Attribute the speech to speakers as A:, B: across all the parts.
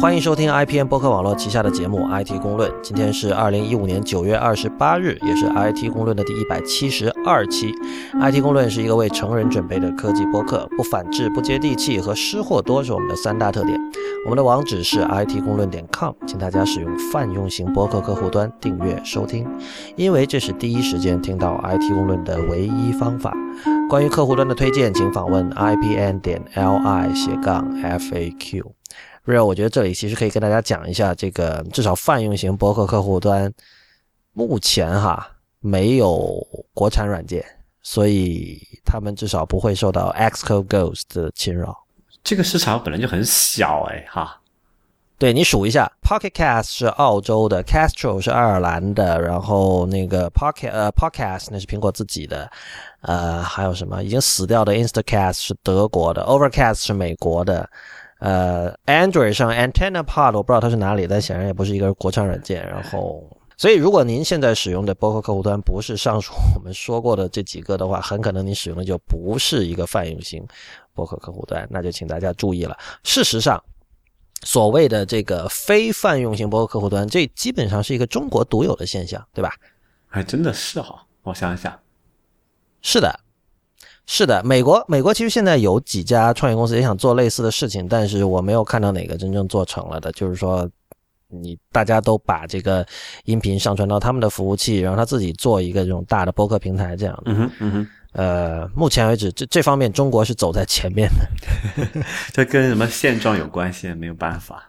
A: 欢迎收听 IPN 播客网络旗下的节目《IT 公论》。今天是二零一五年九月二十八日，也是 IT 公论的第一百七十二期。IT 公论是一个为成人准备的科技播客，不反制、不接地气和失货多是我们的三大特点。我们的网址是 IT 公论点 com，请大家使用泛用型播客客户端订阅收听，因为这是第一时间听到 IT 公论的唯一方法。关于客户端的推荐，请访问 IPN 点 LI 斜杠 FAQ。real，我觉得这里其实可以跟大家讲一下，这个至少泛用型博客客户端目前哈没有国产软件，所以他们至少不会受到 Xcode Ghost 的侵扰。
B: 这个市场本来就很小哎哈。
A: 对你数一下，Pocket Cast 是澳洲的，Castro 是爱尔兰的，然后那个 Pocket 呃 Podcast 那是苹果自己的，呃还有什么已经死掉的 Instacast 是德国的，Overcast 是美国的。呃，Android 上 Antenna Pod 我不知道它是哪里，但显然也不是一个国产软件。然后，所以如果您现在使用的播客客户端不是上述我们说过的这几个的话，很可能你使用的就不是一个泛用型播客客户端，那就请大家注意了。事实上，所谓的这个非泛用型播客客户端，这基本上是一个中国独有的现象，对吧？
B: 还真的是哈，我想一想，
A: 是的。是的，美国美国其实现在有几家创业公司也想做类似的事情，但是我没有看到哪个真正做成了的。就是说，你大家都把这个音频上传到他们的服务器，然后他自己做一个这种大的播客平台这样的。
B: 嗯哼，嗯哼。
A: 呃，目前为止，这这方面中国是走在前面
B: 的。这跟什么现状有关系？没有办法。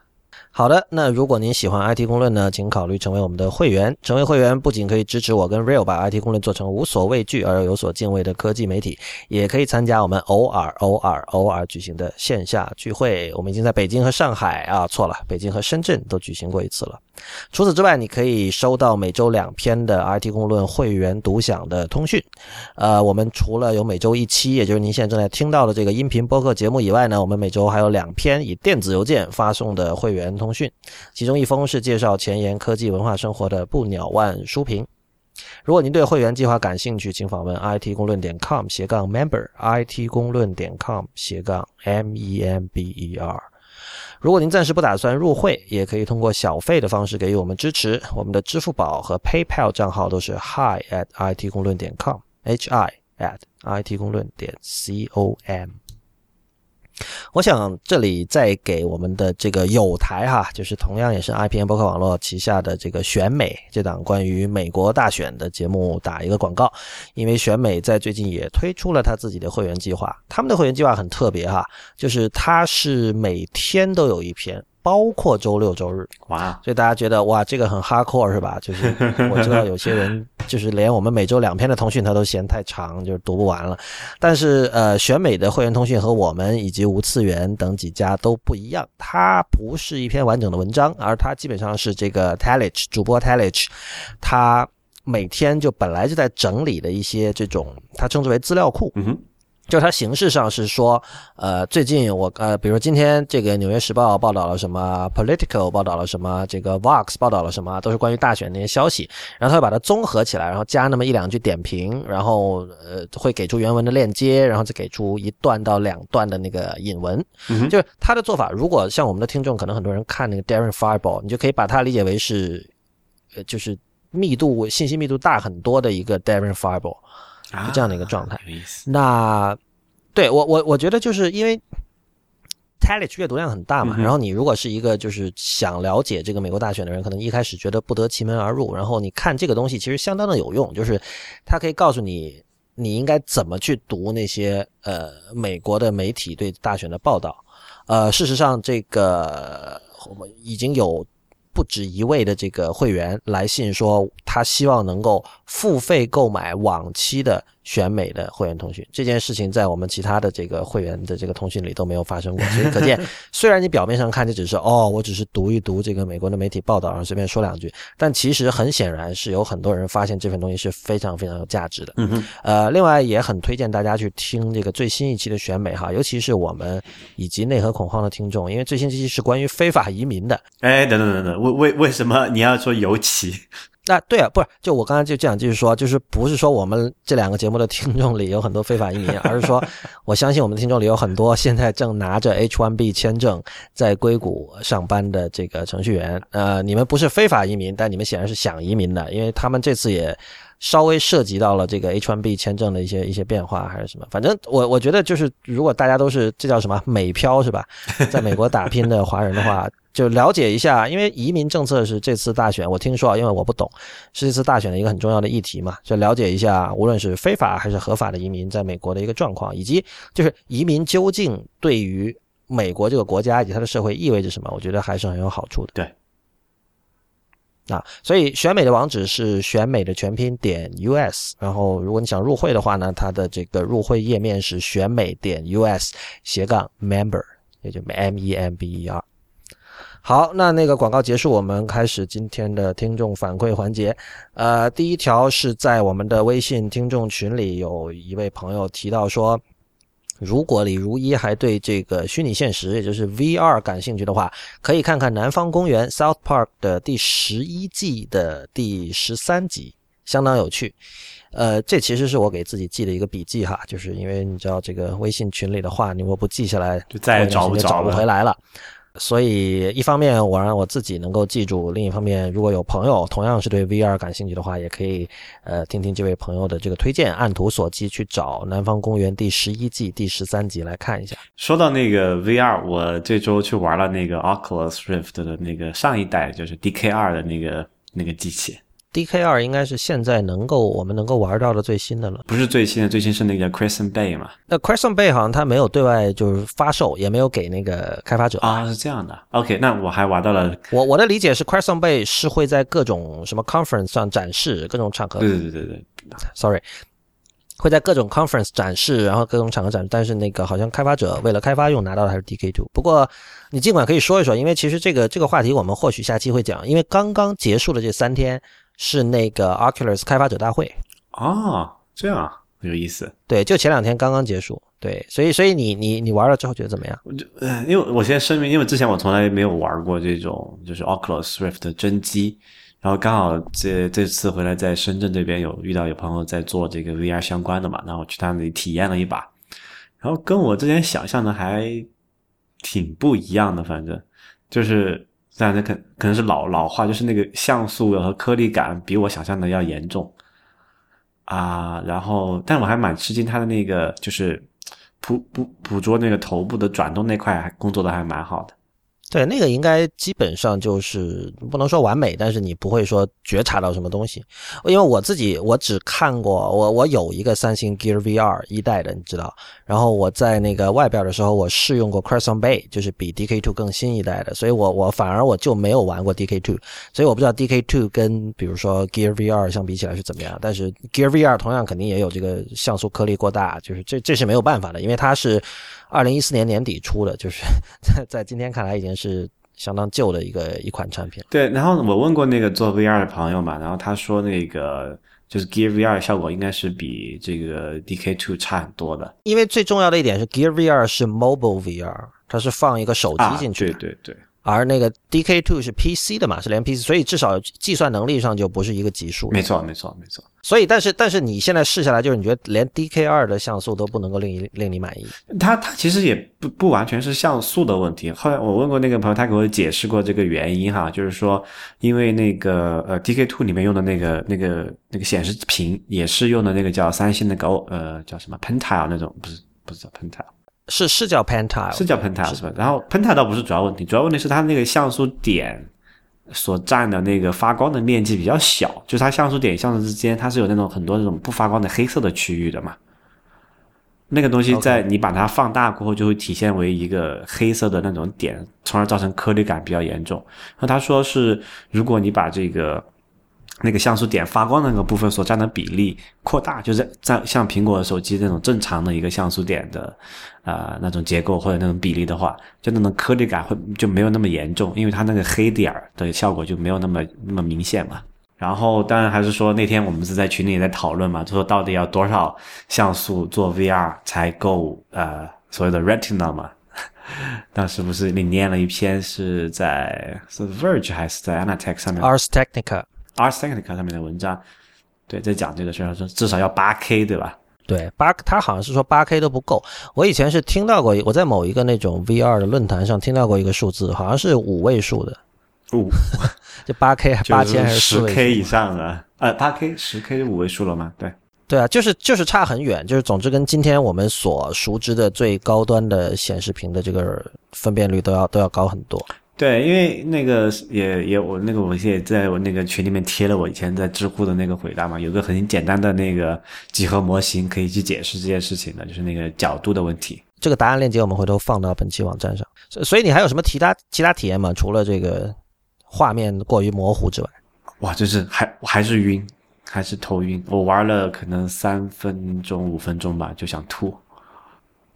A: 好的，那如果您喜欢 IT 公论呢，请考虑成为我们的会员。成为会员不仅可以支持我跟 Real 把 IT 公论做成无所畏惧而又有所敬畏的科技媒体，也可以参加我们偶尔、偶尔、偶尔举行的线下聚会。我们已经在北京和上海啊，错了，北京和深圳都举行过一次了。除此之外，你可以收到每周两篇的 IT 公论会员独享的通讯。呃，我们除了有每周一期，也就是您现在正在听到的这个音频播客节目以外呢，我们每周还有两篇以电子邮件发送的会员通通讯，其中一封是介绍前沿科技文化生活的不鸟万书评。如果您对会员计划感兴趣，请访问 IT 公论点 com 斜杠 member，IT 公论点 com 斜杠 m e m b e r。如果您暂时不打算入会，也可以通过小费的方式给予我们支持。我们的支付宝和 PayPal 账号都是 hi at it 公论点 com，h i at it 公论点 c o m。我想这里再给我们的这个友台哈，就是同样也是 IPN 博客网络旗下的这个选美这档关于美国大选的节目打一个广告，因为选美在最近也推出了他自己的会员计划，他们的会员计划很特别哈，就是它是每天都有一篇。包括周六周日，
B: 哇！
A: 所以大家觉得哇，这个很 hardcore 是吧？就是我知道有些人就是连我们每周两篇的通讯他都嫌太长，就是读不完了。但是呃，选美的会员通讯和我们以及无次元等几家都不一样，它不是一篇完整的文章，而它基本上是这个 t a l i c h 主播 t a l i c h 他每天就本来就在整理的一些这种，他称之为资料库。
B: 嗯哼。
A: 就它形式上是说，呃，最近我呃，比如说今天这个《纽约时报》报道了什么，Political 报道了什么，这个 Vox 报道了什么，都是关于大选那些消息，然后他会把它综合起来，然后加那么一两句点评，然后呃，会给出原文的链接，然后再给出一段到两段的那个引文。就是他的做法，如果像我们的听众，可能很多人看那个 Darren Fireball，你就可以把它理解为是，呃，就是密度信息密度大很多的一个 Darren Fireball。是这样的一个状态。那对我我我觉得就是因为 t e l e 阅读量很大嘛，然后你如果是一个就是想了解这个美国大选的人，可能一开始觉得不得其门而入，然后你看这个东西其实相当的有用，就是它可以告诉你你应该怎么去读那些呃美国的媒体对大选的报道。呃，事实上这个我们已经有。不止一位的这个会员来信说，他希望能够付费购买往期的选美的会员通讯。这件事情在我们其他的这个会员的这个通讯里都没有发生过，所以可见，虽然你表面上看这只是哦，我只是读一读这个美国的媒体报道，然后随便说两句，但其实很显然是有很多人发现这份东西是非常非常有价值的。
B: 嗯哼。
A: 呃，另外也很推荐大家去听这个最新一期的选美哈，尤其是我们以及内核恐慌的听众，因为最新这期是关于非法移民的。
B: 哎，等等等等。为为为什么你要说尤其？
A: 那对啊，不是，就我刚才就这样继续说，就是不是说我们这两个节目的听众里有很多非法移民，而是说 我相信我们的听众里有很多现在正拿着 H1B 签证在硅谷上班的这个程序员。呃，你们不是非法移民，但你们显然是想移民的，因为他们这次也稍微涉及到了这个 H1B 签证的一些一些变化还是什么。反正我我觉得就是，如果大家都是这叫什么美漂是吧，在美国打拼的华人的话。就了解一下，因为移民政策是这次大选，我听说啊，因为我不懂，是这次大选的一个很重要的议题嘛，就了解一下，无论是非法还是合法的移民在美国的一个状况，以及就是移民究竟对于美国这个国家以及它的社会意味着什么，我觉得还是很有好处的。
B: 对。
A: 啊，所以选美的网址是选美的全拼点 US，然后如果你想入会的话呢，它的这个入会页面是选美点 US 斜杠 member，也就 M E M B E R。好，那那个广告结束，我们开始今天的听众反馈环节。呃，第一条是在我们的微信听众群里，有一位朋友提到说，如果李如一还对这个虚拟现实，也就是 VR 感兴趣的话，可以看看《南方公园》South Park 的第十一季的第十三集，相当有趣。呃，这其实是我给自己记的一个笔记哈，就是因为你知道这个微信群里的话，你如果不记下来，
B: 就再也找不
A: 找不回来了。所以，一方面我让我自己能够记住，另一方面，如果有朋友同样是对 VR 感兴趣的话，也可以呃听听这位朋友的这个推荐，按图索骥去找《南方公园》第十一季第十三集来看一下。
B: 说到那个 VR，我这周去玩了那个 Oculus Rift 的那个上一代，就是 DK 二的那个那个机器。
A: DK 二应该是现在能够我们能够玩到的最新的了。
B: 不是最新的，最新是那个 Crescent Bay 嘛？
A: 那 Crescent Bay 好像它没有对外就是发售，也没有给那个开发者
B: 啊，是这样的。OK，那我还玩到了。
A: 我我的理解是 Crescent Bay 是会在各种什么 conference 上展示，各种场合。
B: 对对对对
A: ，Sorry，会在各种 conference 展示，然后各种场合展示。但是那个好像开发者为了开发用拿到的还是 DK Two。不过你尽管可以说一说，因为其实这个这个话题我们或许下期会讲，因为刚刚结束的这三天。是那个 Oculus 开发者大会
B: 哦，这样啊有意思。
A: 对，就前两天刚刚结束。对，所以所以你你你玩了之后觉得怎么样？
B: 我就呃，因为我先声明，因为之前我从来没有玩过这种就是 Oculus Rift 的真机，然后刚好这这次回来在深圳这边有遇到有朋友在做这个 VR 相关的嘛，然后去他那里体验了一把，然后跟我之前想象的还挺不一样的，反正就是。当然，可可能是老老化，就是那个像素和颗粒感比我想象的要严重啊。然后，但我还蛮吃惊，它的那个就是捕捕捕捉那个头部的转动那块，还工作的还蛮好的。
A: 对，那个应该基本上就是不能说完美，但是你不会说觉察到什么东西。因为我自己我只看过，我我有一个三星 Gear VR 一代的，你知道。然后我在那个外边的时候，我试用过 Crescent Bay，就是比 DK Two 更新一代的，所以我我反而我就没有玩过 DK Two，所以我不知道 DK Two 跟比如说 Gear VR 相比起来是怎么样。但是 Gear VR 同样肯定也有这个像素颗粒过大，就是这这是没有办法的，因为它是二零一四年年底出的，就是在 在今天看来已经是相当旧的一个一款产品。
B: 对，然后我问过那个做 VR 的朋友嘛，然后他说那个。就是 Gear VR 效果应该是比这个 DK Two 差很多的，
A: 因为最重要的一点是 Gear VR 是 Mobile VR，它是放一个手机进去
B: 的，对对对。
A: 而那个 DK Two 是 PC 的嘛，是连 PC，所以至少计算能力上就不是一个级数。
B: 没错，没错，没错。
A: 所以，但是，但是你现在试下来，就是你觉得连 DK 二的像素都不能够令令你满意。
B: 它它其实也不不完全是像素的问题。后来我问过那个朋友，他给我解释过这个原因哈，就是说，因为那个呃 DK Two 里面用的那个那个那个显示屏也是用的那个叫三星的高呃叫什么 Pentile 那种，不是不是叫 Pentile。
A: 是是叫 Pentile，
B: 是叫 Pentile 是吧？然后 Pentile 倒不是主要问题，主要问题是它那个像素点所占的那个发光的面积比较小，就是它像素点像素之间它是有那种很多那种不发光的黑色的区域的嘛。那个东西在你把它放大过后，就会体现为一个黑色的那种点，从而造成颗粒感比较严重。然后他说是，如果你把这个那个像素点发光的那个部分所占的比例扩大，就是在像苹果手机那种正常的一个像素点的啊、呃、那种结构或者那种比例的话，就那种颗粒感会就没有那么严重，因为它那个黑点儿的效果就没有那么那么明显嘛。然后当然还是说那天我们是在群里在讨论嘛，就说到底要多少像素做 VR 才够呃所谓的 Retina 嘛。当时不是你念了一篇是在是 Verge 还是在 Anatech 上面
A: ？Ars Technica。
B: Ars Technica 上面的文章，对，在讲这个事儿，说至少要八 K，对吧？
A: 对，八他好像是说八 K 都不够。我以前是听到过，我在某一个那种 VR 的论坛上听到过一个数字，好像是五位数的，
B: 五，
A: 就八 K 八千还是
B: 十 K 以上的？呃，八 K 十 K 五位数了吗？对。
A: 对啊，就是就是差很远，就是总之跟今天我们所熟知的最高端的显示屏的这个分辨率都要都要高很多。
B: 对，因为那个也也我那个我也在我那个群里面贴了我以前在知乎的那个回答嘛，有个很简单的那个几何模型可以去解释这件事情的，就是那个角度的问题。
A: 这个答案链接我们回头放到本期网站上。所以你还有什么其他其他体验吗？除了这个画面过于模糊之外？
B: 哇，就是还还是晕。还是头晕，我玩了可能三分钟、五分钟吧，就想吐。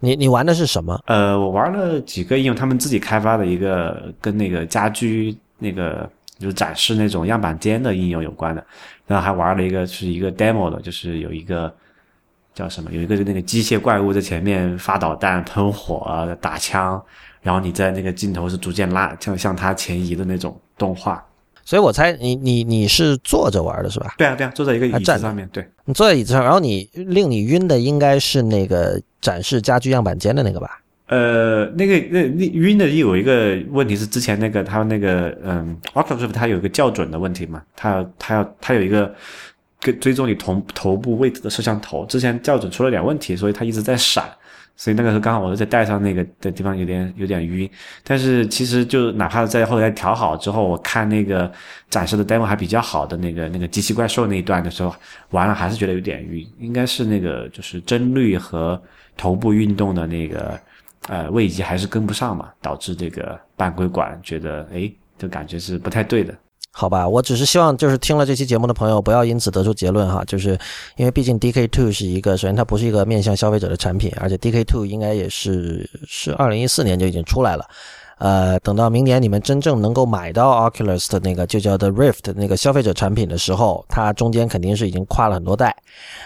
A: 你你玩的是什么？
B: 呃，我玩了几个应用，他们自己开发的一个跟那个家居那个就是展示那种样板间的应用有关的，然后还玩了一个是一个 demo 的，就是有一个叫什么，有一个那个机械怪物在前面发导弹、喷火、打枪，然后你在那个镜头是逐渐拉，像向它前移的那种动画。
A: 所以我猜你你你是坐着玩的是吧？
B: 对啊对啊，坐在一个椅子上面。对，
A: 你坐在椅子上，然后你令你晕的应该是那个展示家居样板间的那个吧？
B: 呃，那个那那晕的有一个问题是之前那个他那个嗯，Oculus 它有一个校准的问题嘛，它它要它有一个跟追踪你头头部位置的摄像头，之前校准出了点问题，所以它一直在闪。所以那个时候刚好我是在戴上那个的地方有点有点晕，但是其实就哪怕在后来调好之后，我看那个展示的 demo 还比较好的那个那个机器怪兽那一段的时候，完了还是觉得有点晕，应该是那个就是帧率和头部运动的那个呃位移还是跟不上嘛，导致这个半规管觉得哎，就感觉是不太对的。
A: 好吧，我只是希望就是听了这期节目的朋友不要因此得出结论哈，就是因为毕竟 DK Two 是一个，首先它不是一个面向消费者的产品，而且 DK Two 应该也是是二零一四年就已经出来了，呃，等到明年你们真正能够买到 Oculus 的那个就叫 The Rift 那个消费者产品的时候，它中间肯定是已经跨了很多代，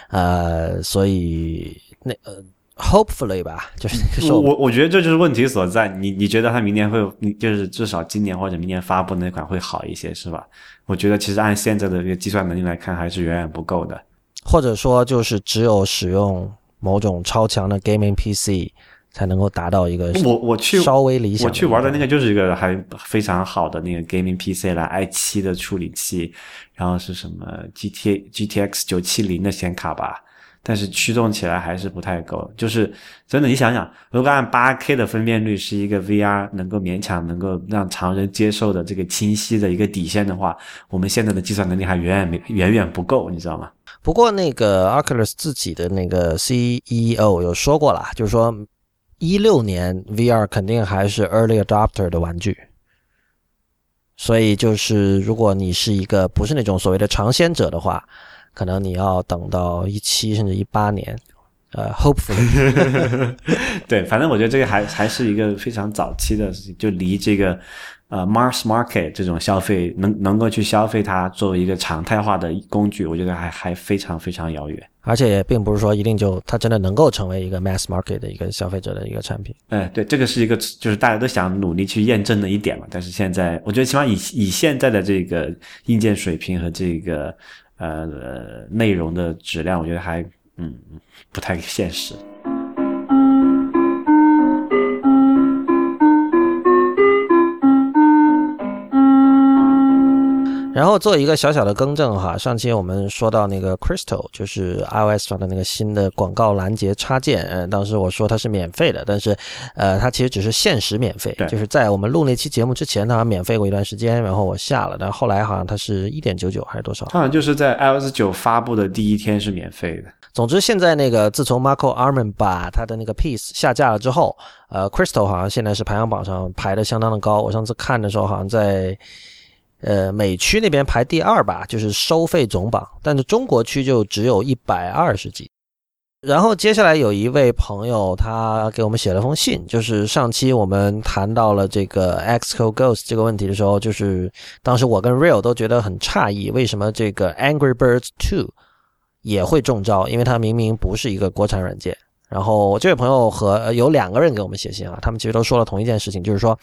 A: 呃，所以那呃。Hopefully 吧，就是
B: 我我觉得这就是问题所在。你你觉得它明年会，你就是至少今年或者明年发布那款会好一些，是吧？我觉得其实按现在的这个计算能力来看，还是远远不够的。
A: 或者说，就是只有使用某种超强的 gaming PC 才能够达到一个
B: 我我去
A: 稍微理想。
B: 我去玩的那个就是一个还非常好的那个 gaming PC 了，i 七的处理器，然后是什么 GT GTX 九七零的显卡吧。但是驱动起来还是不太够，就是真的，你想想，如果按八 K 的分辨率是一个 VR 能够勉强能够让常人接受的这个清晰的一个底线的话，我们现在的计算能力还远远没远远不够，你知道吗？
A: 不过那个 Oculus 自己的那个 CEO 有说过了，就是说一六年 VR 肯定还是 Early Adopter 的玩具，所以就是如果你是一个不是那种所谓的尝鲜者的话。可能你要等到一七甚至一八年，呃，hopefully，
B: 对，反正我觉得这个还还是一个非常早期的事情，就离这个呃 mass market 这种消费能能够去消费它作为一个常态化的工具，我觉得还还非常非常遥远。
A: 而且也并不是说一定就它真的能够成为一个 mass market 的一个消费者的一个产品。
B: 哎，对，这个是一个就是大家都想努力去验证的一点嘛。但是现在我觉得起码以以现在的这个硬件水平和这个。呃，内容的质量，我觉得还嗯不太现实。
A: 然后做一个小小的更正哈，上期我们说到那个 Crystal，就是 iOS 上的那个新的广告拦截插件，嗯，当时我说它是免费的，但是，呃，它其实只是限时免费，就是在我们录那期节目之前，它免费过一段时间，然后我下了，但后来好像它是一点九九还是多少？
B: 好像就是在 iOS 九发布的第一天是免费的。
A: 总之，现在那个自从 Marco Arman 把他的那个 Piece 下架了之后，呃，Crystal 好像现在是排行榜上排的相当的高，我上次看的时候好像在。呃，美区那边排第二吧，就是收费总榜，但是中国区就只有一百二十几。然后接下来有一位朋友，他给我们写了封信，就是上期我们谈到了这个 Xcode Ghost 这个问题的时候，就是当时我跟 Real 都觉得很诧异，为什么这个 Angry Birds Two 也会中招？因为它明明不是一个国产软件。然后这位朋友和有两个人给我们写信啊，他们其实都说了同一件事情，就是说。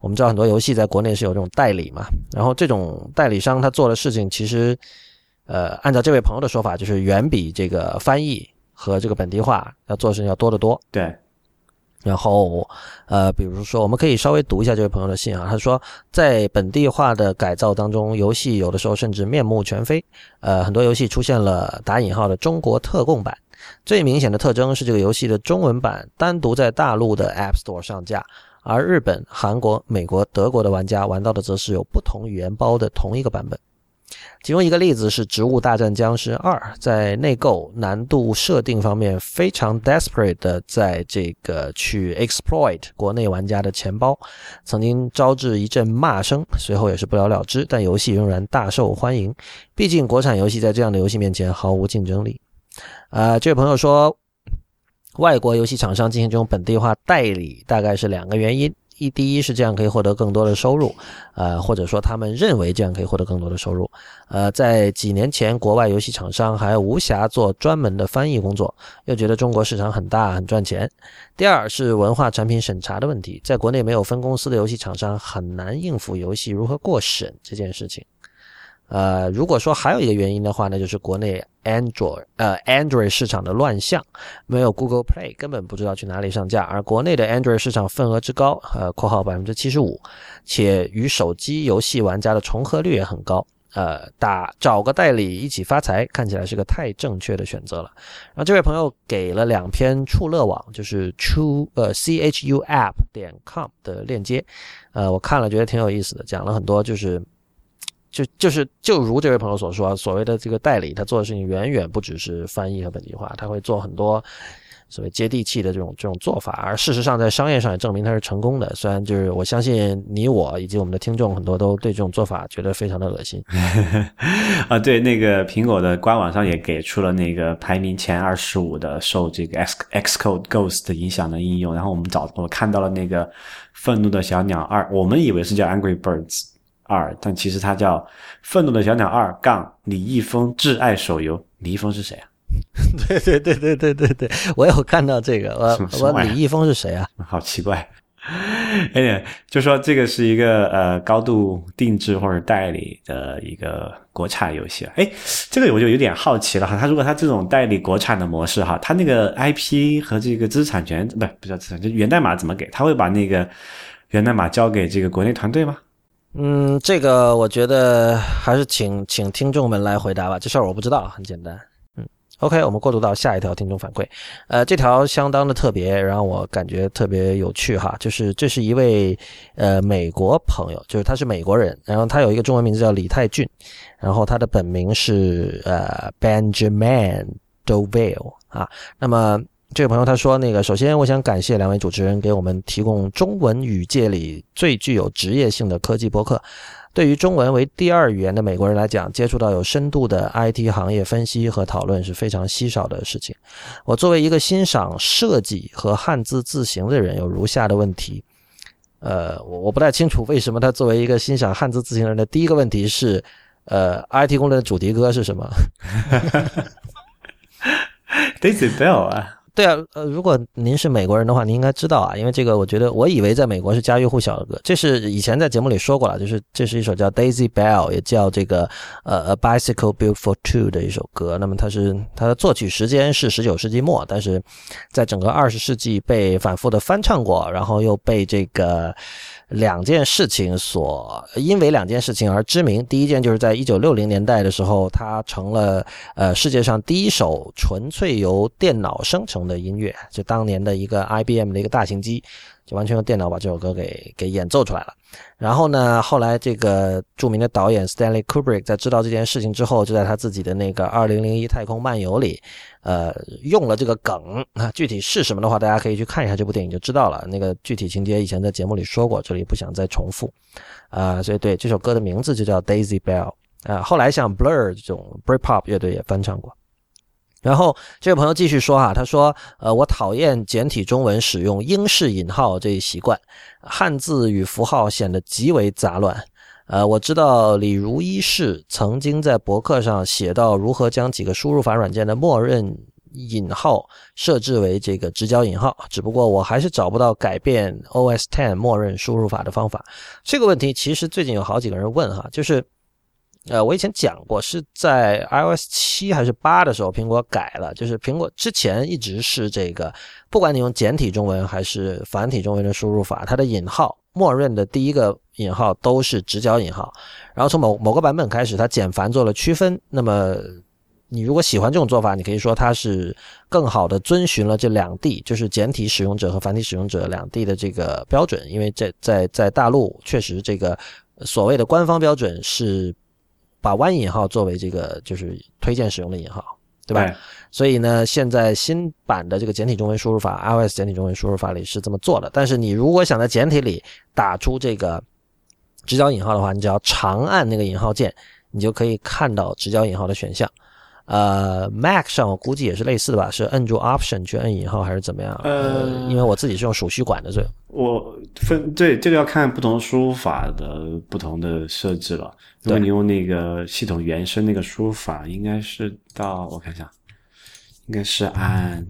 A: 我们知道很多游戏在国内是有这种代理嘛，然后这种代理商他做的事情其实，呃，按照这位朋友的说法，就是远比这个翻译和这个本地化要做的事情要多得多。
B: 对。
A: 然后，呃，比如说，我们可以稍微读一下这位朋友的信啊。他说，在本地化的改造当中，游戏有的时候甚至面目全非。呃，很多游戏出现了打引号的“中国特供版”，最明显的特征是这个游戏的中文版单独在大陆的 App Store 上架，而日本、韩国、美国、德国的玩家玩到的则是有不同语言包的同一个版本。其中一个例子是《植物大战僵尸二》在内购难度设定方面非常 desperate 的，在这个去 exploit 国内玩家的钱包，曾经招致一阵骂声，随后也是不了了之。但游戏仍然大受欢迎，毕竟国产游戏在这样的游戏面前毫无竞争力。啊，这位朋友说，外国游戏厂商进行这种本地化代理，大概是两个原因。一第一是这样可以获得更多的收入，呃，或者说他们认为这样可以获得更多的收入，呃，在几年前，国外游戏厂商还无暇做专门的翻译工作，又觉得中国市场很大很赚钱。第二是文化产品审查的问题，在国内没有分公司的游戏厂商很难应付游戏如何过审这件事情。呃，如果说还有一个原因的话，那就是国内 Android 呃 Android 市场的乱象，没有 Google Play，根本不知道去哪里上架。而国内的 Android 市场份额之高，呃，括号百分之七十五，且与手机游戏玩家的重合率也很高。呃，打找个代理一起发财，看起来是个太正确的选择了。然后这位朋友给了两篇触乐网，就是 Chu 呃 C H U App 点 com 的链接，呃，我看了觉得挺有意思的，讲了很多就是。就就是就如这位朋友所说，所谓的这个代理，他做的事情远远不只是翻译和本地化，他会做很多所谓接地气的这种这种做法，而事实上在商业上也证明他是成功的。虽然就是我相信你我以及我们的听众很多都对这种做法觉得非常的恶心。
B: 啊，对，那个苹果的官网上也给出了那个排名前二十五的受这个 X Xcode Ghost 影响的应用，然后我们找我看到了那个愤怒的小鸟二，我们以为是叫 Angry Birds。二，但其实它叫《愤怒的小鸟二》杠李易峰挚爱手游。李易峰是谁啊？
A: 对对对对对对对，我有看到这个。我我李易峰是谁啊？
B: 好奇怪。哎，就说这个是一个呃高度定制或者代理的一个国产游戏。哎，这个我就有点好奇了哈。他如果他这种代理国产的模式哈，他那个 IP 和这个知识产权不不叫资产，就源代码怎么给？他会把那个源代码交给这个国内团队吗？
A: 嗯，这个我觉得还是请请听众们来回答吧。这事儿我不知道，很简单。嗯，OK，我们过渡到下一条听众反馈。呃，这条相当的特别，让我感觉特别有趣哈。就是这是一位呃美国朋友，就是他是美国人，然后他有一个中文名字叫李泰俊，然后他的本名是呃 Benjamin Dovale 啊。那么这位朋友他说：“那个，首先我想感谢两位主持人给我们提供中文语界里最具有职业性的科技博客。对于中文为第二语言的美国人来讲，接触到有深度的 IT 行业分析和讨论是非常稀少的事情。我作为一个欣赏设计和汉字字形的人，有如下的问题。呃，我我不太清楚为什么他作为一个欣赏汉字字形的人的第一个问题是，呃，IT 公论的主题歌是什么？
B: Daisy Bell 啊。”
A: 对啊，呃，如果您是美国人的话，您应该知道啊，因为这个，我觉得我以为在美国是家喻户晓的歌，这是以前在节目里说过了，就是这是一首叫 Daisy Bell，也叫这个呃 A Bicycle Built for Two 的一首歌。那么它是它的作曲时间是十九世纪末，但是在整个二十世纪被反复的翻唱过，然后又被这个。两件事情所因为两件事情而知名。第一件就是在一九六零年代的时候，它成了呃世界上第一首纯粹由电脑生成的音乐，就当年的一个 IBM 的一个大型机。就完全用电脑把这首歌给给演奏出来了。然后呢，后来这个著名的导演 Stanley Kubrick 在知道这件事情之后，就在他自己的那个《二零零一太空漫游》里，呃，用了这个梗啊。具体是什么的话，大家可以去看一下这部电影就知道了。那个具体情节以前在节目里说过，这里不想再重复啊。所以对这首歌的名字就叫 Daisy Bell 啊。后来像 Blur 这种 Britpop 乐队也翻唱过。然后这位朋友继续说哈，他说：“呃，我讨厌简体中文使用英式引号这一习惯，汉字与符号显得极为杂乱。呃，我知道李如一士曾经在博客上写到如何将几个输入法软件的默认引号设置为这个直角引号，只不过我还是找不到改变 OS Ten 默认输入法的方法。这个问题其实最近有好几个人问哈，就是呃，我以前讲过是在 iOS 七还是八的时候，苹果改了，就是苹果之前一直是这个，不管你用简体中文还是繁体中文的输入法，它的引号默认的第一个引号都是直角引号，然后从某某个版本开始，它简繁做了区分，那么。你如果喜欢这种做法，你可以说它是更好的遵循了这两地，就是简体使用者和繁体使用者两地的这个标准。因为在在在大陆，确实这个所谓的官方标准是把弯引号作为这个就是推荐使用的引号，对吧？所以呢，现在新版的这个简体中文输入法，iOS 简体中文输入法里是这么做的。但是你如果想在简体里打出这个直角引号的话，你只要长按那个引号键，你就可以看到直角引号的选项。呃，Mac 上我估计也是类似的吧，是摁住 Option 去摁引号还是怎么样？呃，因为我自己是用鼠须管的，所以
B: 我分对这个要看不同输入法的不同的设置了。如果你用那个系统原生那个输入法，应该是到我看一下，应该是按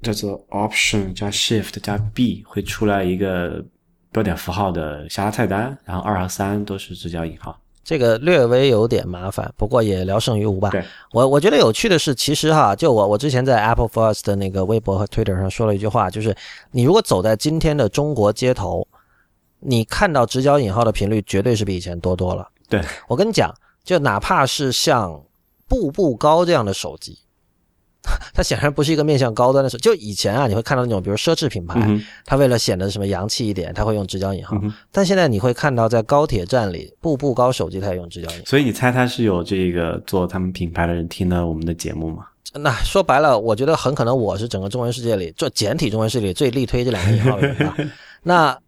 B: 叫做 Option 加 Shift 加 B 会出来一个标点符号的下拉菜单，然后二和三都是直角引号。
A: 这个略微有点麻烦，不过也聊胜于无吧。
B: 对，
A: 我我觉得有趣的是，其实哈，就我我之前在 Apple First 的那个微博和 Twitter 上说了一句话，就是你如果走在今天的中国街头，你看到直角引号的频率绝对是比以前多多了。
B: 对
A: 我跟你讲，就哪怕是像步步高这样的手机。它显然不是一个面向高端的手就以前啊，你会看到那种，比如奢侈品牌，它为了显得什么洋气一点，它会用直角引号。但现在你会看到，在高铁站里，步步高手机它也用直角引号。
B: 所以你猜它是有这个做他们品牌的人听了我们的节目吗？
A: 那说白了，我觉得很可能我是整个中文世界里做简体中文世界里最力推这两个引号的人吧。那。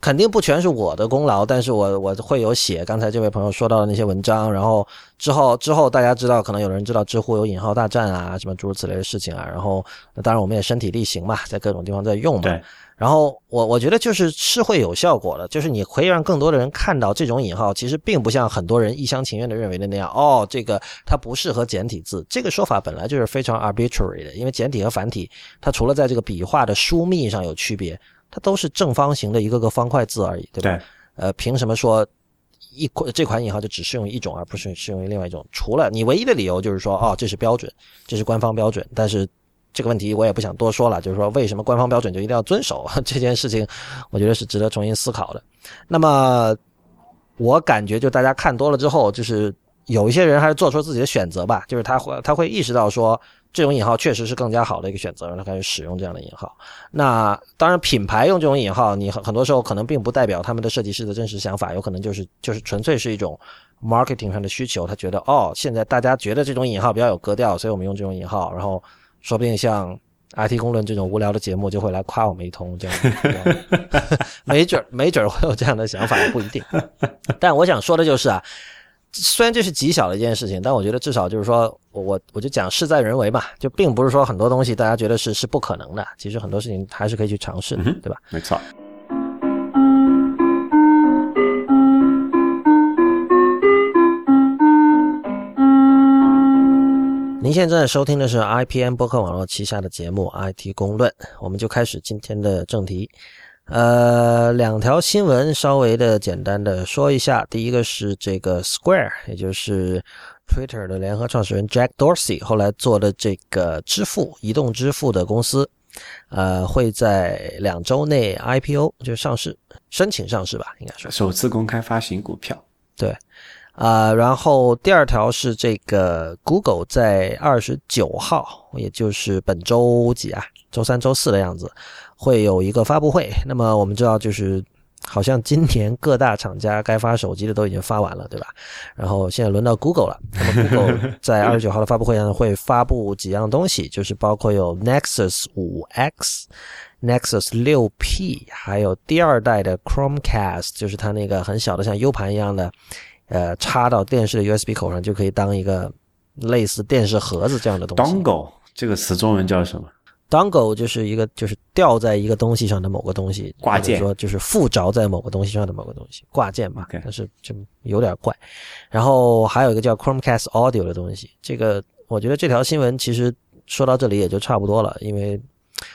A: 肯定不全是我的功劳，但是我我会有写刚才这位朋友说到的那些文章，然后之后之后大家知道，可能有人知道知乎有引号大战啊，什么诸如此类的事情啊，然后那当然我们也身体力行嘛，在各种地方在用嘛。
B: 对。
A: 然后我我觉得就是是会有效果的，就是你可以让更多的人看到这种引号其实并不像很多人一厢情愿的认为的那样，哦，这个它不适合简体字，这个说法本来就是非常 arbitrary 的，因为简体和繁体它除了在这个笔画的疏密上有区别。它都是正方形的一个个方块字而已，对吧？
B: 对。
A: 呃，凭什么说一款这款引号就只适用于一种，而不是适用于另外一种？除了你唯一的理由就是说，哦，这是标准，这是官方标准。但是这个问题我也不想多说了，就是说为什么官方标准就一定要遵守 这件事情？我觉得是值得重新思考的。那么我感觉就大家看多了之后，就是有一些人还是做出自己的选择吧，就是他会他会意识到说。这种引号确实是更加好的一个选择，让他开始使用这样的引号。那当然，品牌用这种引号，你很很多时候可能并不代表他们的设计师的真实想法，有可能就是就是纯粹是一种 marketing 上的需求。他觉得哦，现在大家觉得这种引号比较有格调，所以我们用这种引号。然后说不定像 IT 公论这种无聊的节目就会来夸我们一通，这样没准儿没准儿会有这样的想法，不一定。但我想说的就是啊。虽然这是极小的一件事情，但我觉得至少就是说，我我我就讲事在人为嘛，就并不是说很多东西大家觉得是是不可能的，其实很多事情还是可以去尝试，对吧？
B: 没错。
A: 您现在收听的是 IPN 播客网络旗下的节目《IT 公论》，我们就开始今天的正题。呃，两条新闻稍微的简单的说一下。第一个是这个 Square，也就是 Twitter 的联合创始人 Jack Dorsey 后来做的这个支付、移动支付的公司，呃，会在两周内 IPO 就上市，申请上市吧，应该说
B: 首次公开发行股票。
A: 对，啊，然后第二条是这个 Google 在二十九号，也就是本周几啊？周三、周四的样子。会有一个发布会，那么我们知道，就是好像今年各大厂家该发手机的都已经发完了，对吧？然后现在轮到 Google 了，那么 Google 在二十九号的发布会上会发布几样东西，就是包括有 Nexus 五 X、Nexus 六 P，还有第二代的 Chromecast，就是它那个很小的像 U 盘一样的，呃，插到电视的 USB 口上就可以当一个类似电视盒子这样的东
B: 西。Dongle 这个词中文叫什么
A: ？Dongle 就是一个就是吊在一个东西上的某个东西，
B: 挂件，
A: 说就是附着在某个东西上的某个东西，挂件嘛。但是就有点怪。然后还有一个叫 Chromecast Audio 的东西，这个我觉得这条新闻其实说到这里也就差不多了，因为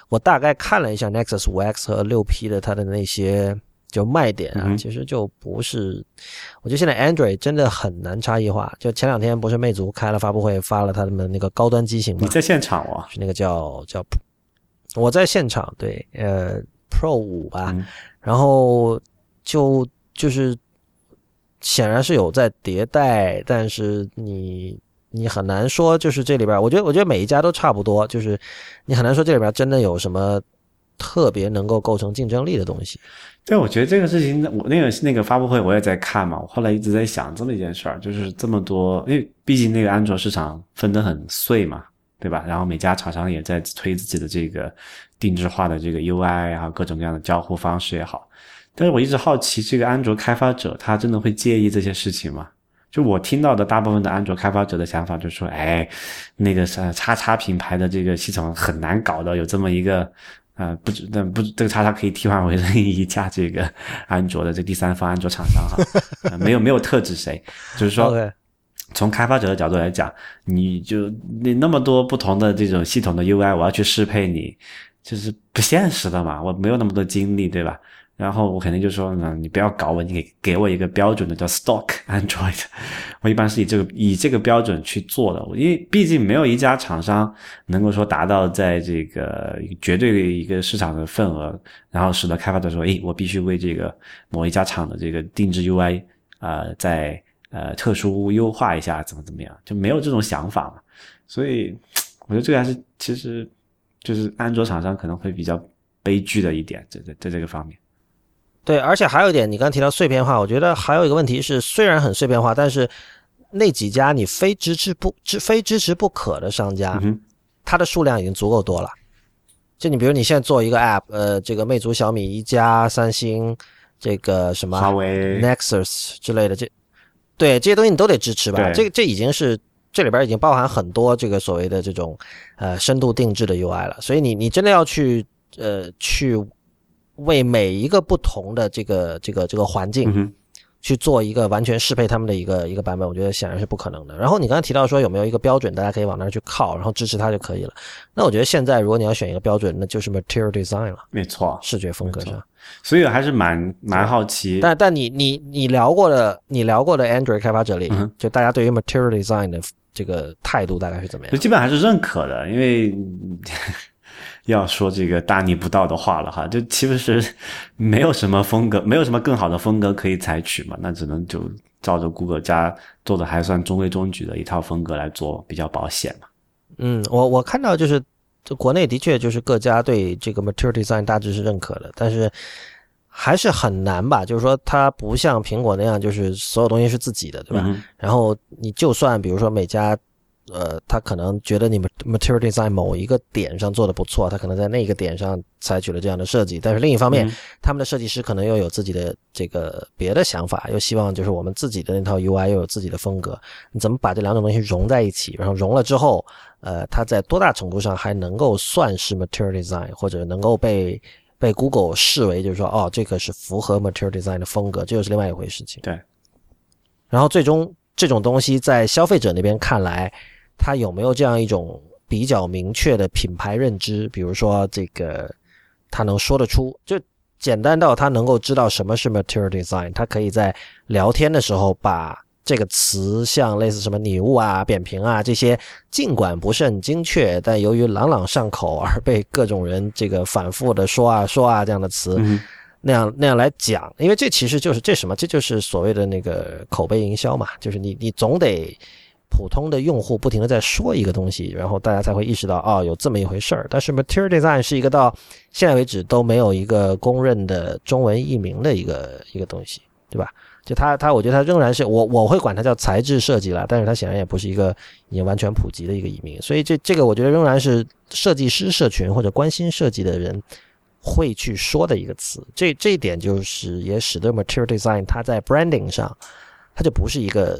A: 我大概看了一下 Nexus 5X 和 6P 的它的那些就卖点啊，
B: 嗯
A: 其实就不是，我觉得现在 Android 真的很难差异化。就前两天不是魅族开了发布会，发了他们那个高端机型嘛
B: 你，在现场哦，
A: 是那个叫叫，我在现场对，呃，Pro 五吧，
B: 嗯
A: 然后就就是显然是有在迭代，但是你你很难说，就是这里边，我觉得我觉得每一家都差不多，就是你很难说这里边真的有什么特别能够构成竞争力的东西。
B: 对，我觉得这个事情，我那个那个发布会我也在看嘛，我后来一直在想这么一件事儿，就是这么多，因为毕竟那个安卓市场分得很碎嘛，对吧？然后每家厂商也在推自己的这个定制化的这个 UI 啊，各种各样的交互方式也好。但是我一直好奇，这个安卓开发者他真的会介意这些事情吗？就我听到的大部分的安卓开发者的想法，就是说，哎，那个是叉叉品牌的这个系统很难搞的，有这么一个，呃，不止但不这个叉叉可以替换为任意一家这个安卓的这第三方安卓厂商哈、呃没有没有特指谁，就是说从开发者的角度来讲，你就你那么多不同的这种系统的 UI，我要去适配你，就是不现实的嘛，我没有那么多精力，对吧？然后我肯定就说，嗯，你不要搞我，你给给我一个标准的叫 Stock Android，我一般是以这个以这个标准去做的，因为毕竟没有一家厂商能够说达到在这个绝对的一个市场的份额，然后使得开发者说，诶，我必须为这个某一家厂的这个定制 UI 啊、呃，在呃特殊优化一下，怎么怎么样，就没有这种想法嘛。所以我觉得这个还是其实就是安卓厂商可能会比较悲剧的一点，在在在这个方面。
A: 对，而且还有一点，你刚刚提到碎片化，我觉得还有一个问题是，虽然很碎片化，但是那几家你非支持不支非支持不可的商家，
B: 嗯，
A: 它的数量已经足够多了。就你比如你现在做一个 App，呃，这个魅族、小米、一加、三星，这个什么
B: 华为
A: Nexus 之类的，这对这些东西你都得支持吧？这个这已经是这里边已经包含很多这个所谓的这种呃深度定制的 UI 了，所以你你真的要去呃去为每一个不同的这个这个这个环境去做一个完全适配他们的一个一个版本，我觉得显然是不可能的。然后你刚才提到说有没有一个标准，大家可以往那儿去靠，然后支持它就可以了。那我觉得现在如果你要选一个标准，那就是 Material Design 了，
B: 没错。
A: 视觉风格上。
B: 所以我还是蛮蛮好奇，
A: 但但你你你聊过的你聊过的 Android 开发者里，
B: 嗯
A: 就大家对于 Material Design 的这个态度大概是怎么样？
B: 就基本还是认可的，因为嗯要说这个大逆不道的话了哈，就其实是没有什么风格，没有什么更好的风格可以采取嘛，那只能就照着谷歌家做的还算中规中矩的一套风格来做，比较保险嘛。
A: 嗯，我我看到就是，就国内的确就是各家对这个 Material Design 大致是认可的，但是还是很难吧？就是说它不像苹果那样，就是所有东西是自己的，对吧？
B: 嗯
A: 然后你就算比如说每家，呃，他可能觉得你们 material design 某一个点上做的不错，他可能在那个点上采取了这样的设计，但是另一方面，
B: 嗯
A: 他们的设计师可能又有自己的这个别的想法，又希望就是我们自己的那套 UI 又有自己的风格，你怎么把这两种东西融在一起？然后融了之后，呃，它在多大程度上还能够算是 material design，或者能够被被 Google 视为就是说，哦，这个是符合 material design 的风格，这又是另外一回事情。
B: 对，
A: 然后最终这种东西在消费者那边看来，它有没有这样一种比较明确的品牌认知？比如说这个，他能说得出，就简单到他能够知道什么是 material design，他可以在聊天的时候把这个词，像类似什么拟物啊、扁平啊这些，尽管不是很精确，但由于朗朗上口而被各种人这个反复的说啊说啊这样的词，
B: 嗯
A: 那样那样来讲，因为这其实就是这什么，这就是所谓的那个口碑营销嘛，就是你你总得普通的用户不停的在说一个东西，然后大家才会意识到哦有这么一回事儿。但是 material design 是一个到现在为止都没有一个公认的中文译名的一个一个东西，对吧？就它它，我觉得它仍然是我我会管它叫材质设计了，但是它显然也不是一个已经完全普及的一个译名，所以这这个我觉得仍然是设计师社群或者关心设计的人会去说的一个词。这这一点就是也使得 material design 它在 branding 上，它就不是一个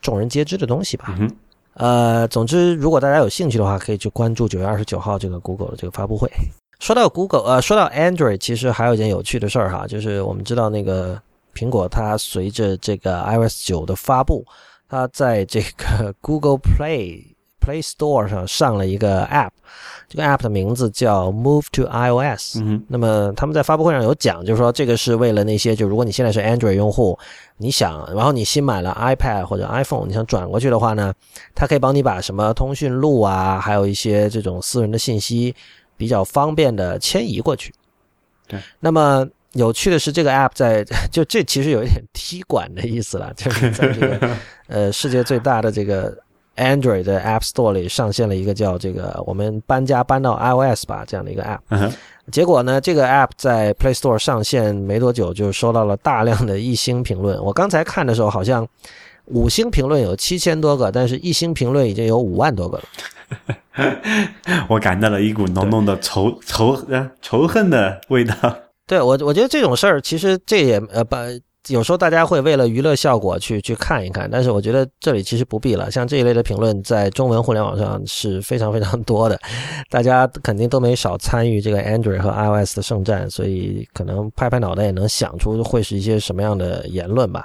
A: 众人皆知的东西吧。
B: 嗯，
A: 呃，总之，如果大家有兴趣的话，可以去关注九月二十九号这个 Google 的这个发布会。说到 Google，呃，说到 Android，其实还有一件有趣的事儿哈，就是我们知道那个苹果它随着这个 iOS 九的发布，它在这个 Google Play Play Store 上上了一个 App，这个 App 的名字叫 Move to iOS。
B: 嗯
A: 那么他们在发布会上有讲，就是说这个是为了那些，就如果你现在是 Android 用户，你想，然后你新买了 iPad 或者 iPhone，你想转过去的话呢，它可以帮你把什么通讯录啊，还有一些这种私人的信息比较方便的迁移过去。
B: 对，
A: 那么有趣的是，这个 App 在 就这其实有一点踢馆的意思了，就是在这个呃世界最大的这个 Android 的 App Store 里上线了一个叫这个我们搬家搬到 iOS 吧这样的一个 App。
B: 嗯，
A: 结果呢，这个 App 在 Play Store 上线没多久，就收到了大量的一星评论。我刚才看的时候，好像五星评论有七千多个，但是一星评论已经有五万多个了。
B: 我感到了一股浓浓的仇仇呃仇恨的味道。
A: 对我，我觉得这种事儿其实这也呃把。有时候大家会为了娱乐效果去去看一看，但是我觉得这里其实不必了。像这一类的评论在中文互联网上是非常非常多的，大家肯定都没少参与这个 Android 和 iOS 的圣战，所以可能拍拍脑袋也能想出会是一些什么样的言论吧。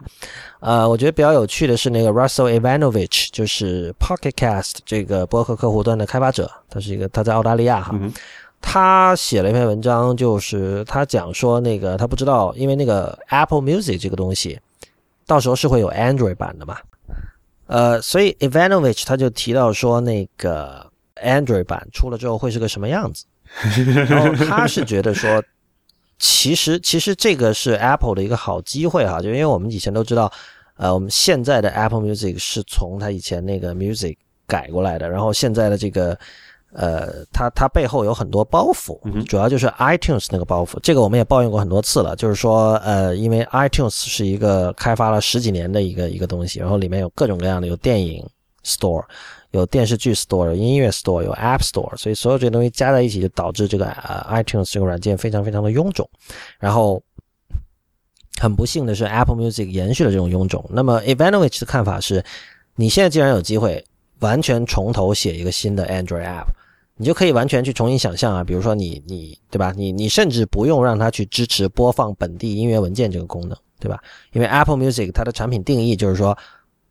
A: 呃，我觉得比较有趣的是那个 Russell Ivanovich，就是 Pocket Cast 这个播客客户端的开发者，他是一个他在澳大利亚哈。
B: 嗯
A: 他写了一篇文章，就是他讲说那个他不知道，因为那个 Apple Music 这个东西，到时候是会有 Android 版的嘛，呃，所以 Ivanovich 他就提到说那个 Android 版出了之后会是个什么样子，然后他是觉得说，其实其实这个是 Apple 的一个好机会哈，就因为我们以前都知道，呃，我们现在的 Apple Music 是从他以前那个 Music 改过来的，然后现在的这个。呃，它它背后有很多包袱，主要就是 iTunes 那个包袱。这个我们也抱怨过很多次了，就是说，呃，因为 iTunes 是一个开发了十几年的一个一个东西，然后里面有各种各样的，有电影 Store，有电视剧 Store，有音乐 Store，有 App Store，所以所有这些东西加在一起，就导致这个呃 iTunes 这个软件非常非常的臃肿。然后很不幸的是，Apple Music 延续了这种臃肿。那么 Ivanovich 的看法是，你现在既然有机会完全从头写一个新的 Android App。你就可以完全去重新想象啊，比如说你你对吧？你你甚至不用让它去支持播放本地音乐文件这个功能，对吧？因为 Apple Music 它的产品定义就是说，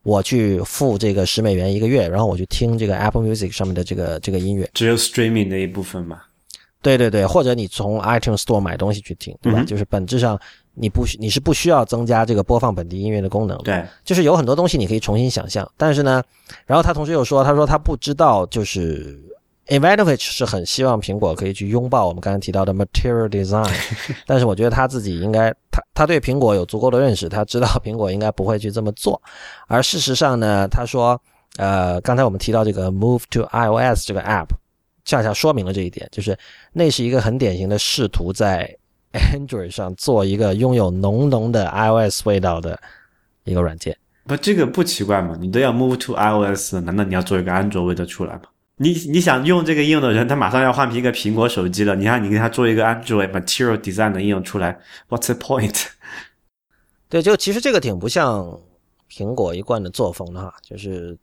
A: 我去付这个十美元一个月，然后我去听这个 Apple Music 上面的这个这个音乐，
B: 只有 streaming 的一部分嘛？
A: 对对对，或者你从 iTunes Store 买东西去听，对吧？
B: 嗯、
A: 就是本质上你不你是不需要增加这个播放本地音乐的功能，
B: 对，
A: 就是有很多东西你可以重新想象，但是呢，然后他同时又说，他说他不知道就是。Ivanovich 是很希望苹果可以去拥抱我们刚才提到的 Material Design，但是我觉得他自己应该，他他对苹果有足够的认识，他知道苹果应该不会去这么做。而事实上呢，他说，呃，刚才我们提到这个 Move to iOS 这个 App，恰恰说明了这一点，就是那是一个很典型的试图在 Android 上做一个拥有浓浓的 iOS 味道的一个软件。
B: 不，这个不奇怪嘛？你都要 Move to iOS，难道你要做一个安卓味的出来吗？你你想用这个应用的人，他马上要换一个苹果手机了。你看，你给他做一个 Android Material Design 的应用出来，What's the point？
A: 对，就其实这个挺不像苹果一贯的作风的哈。就是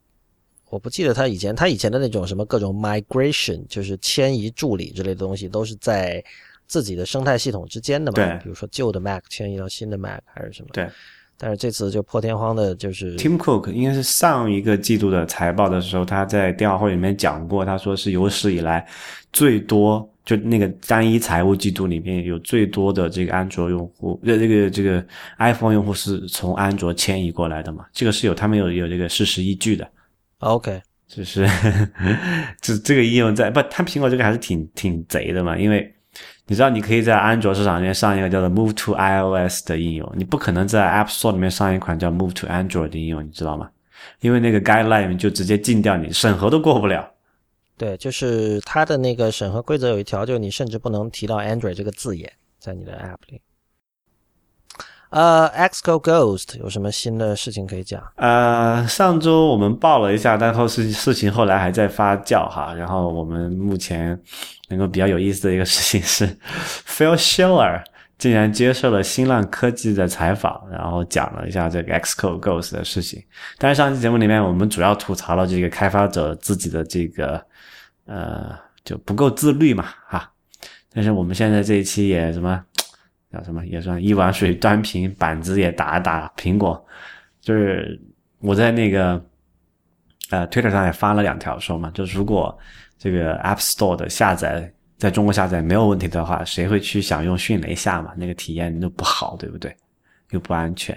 A: 我不记得他以前他以前的那种什么各种 migration，就是迁移助理之类的东西，都是在自己的生态系统之间的嘛。
B: 对，
A: 比如说旧的 Mac 迁移到新的 Mac 还是什么。
B: 对。
A: 但是这次就破天荒的，就是
B: Tim Cook 应该是上一个季度的财报的时候，他在电话会里面讲过，他说是有史以来最多，就那个单一财务季度里面有最多的这个安卓用户，这这个这个 iPhone 用户是从安卓迁移过来的嘛？这个是有他们有有这个事实依据的。
A: OK，
B: 就是 这这个应用在不，他苹果这个还是挺挺贼的嘛，因为。你知道，你可以在安卓市场里面上一个叫做 Move to iOS 的应用，你不可能在 App Store 里面上一款叫 Move to Android 的应用，你知道吗？因为那个 guideline 就直接禁掉你，审核都过不了。
A: 对，就是它的那个审核规则有一条，就是你甚至不能提到 Android 这个字眼在你的 App 里。呃，Exco Ghost 有什么新的事情可以讲？
B: 呃，上周我们报了一下，但后事事情后来还在发酵哈。然后我们目前能够比较有意思的一个事情是，Phil Schiller 竟然接受了新浪科技的采访，然后讲了一下这个 XGO Ghost 的事情。但是上期节目里面我们主要吐槽了这个开发者自己的这个呃就不够自律嘛哈。但是我们现在这一期也什么？叫什么也算一碗水端平，板子也打打苹果。就是我在那个呃，Twitter 上也发了两条说嘛，就如果这个 App Store 的下载在中国下载没有问题的话，谁会去想用迅雷下嘛？那个体验又不好，对不对？又不安全。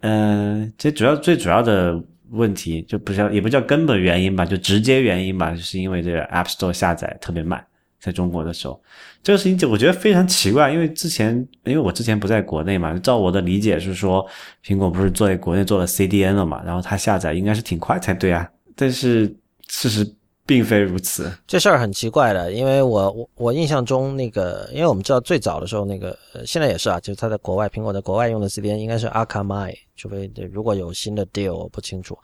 B: 嗯，这主要最主要的问题就不叫也不叫根本原因吧，就直接原因吧，就是因为这个 App Store 下载特别慢，在中国的时候，这个事情就我觉得非常奇怪，因为之前因为我之前不在国内嘛，照我的理解是说，苹果不是作为国内做了 CDN 了嘛，然后它下载应该是挺快才对啊，但是事实并非如此。
A: 这事儿很奇怪的，因为我我我印象中那个，因为我们知道最早的时候那个，呃现在也是啊，就是它在国外，苹果在国外用的 CDN 应该是 Akamai，除非如果有新的 deal 我不清楚，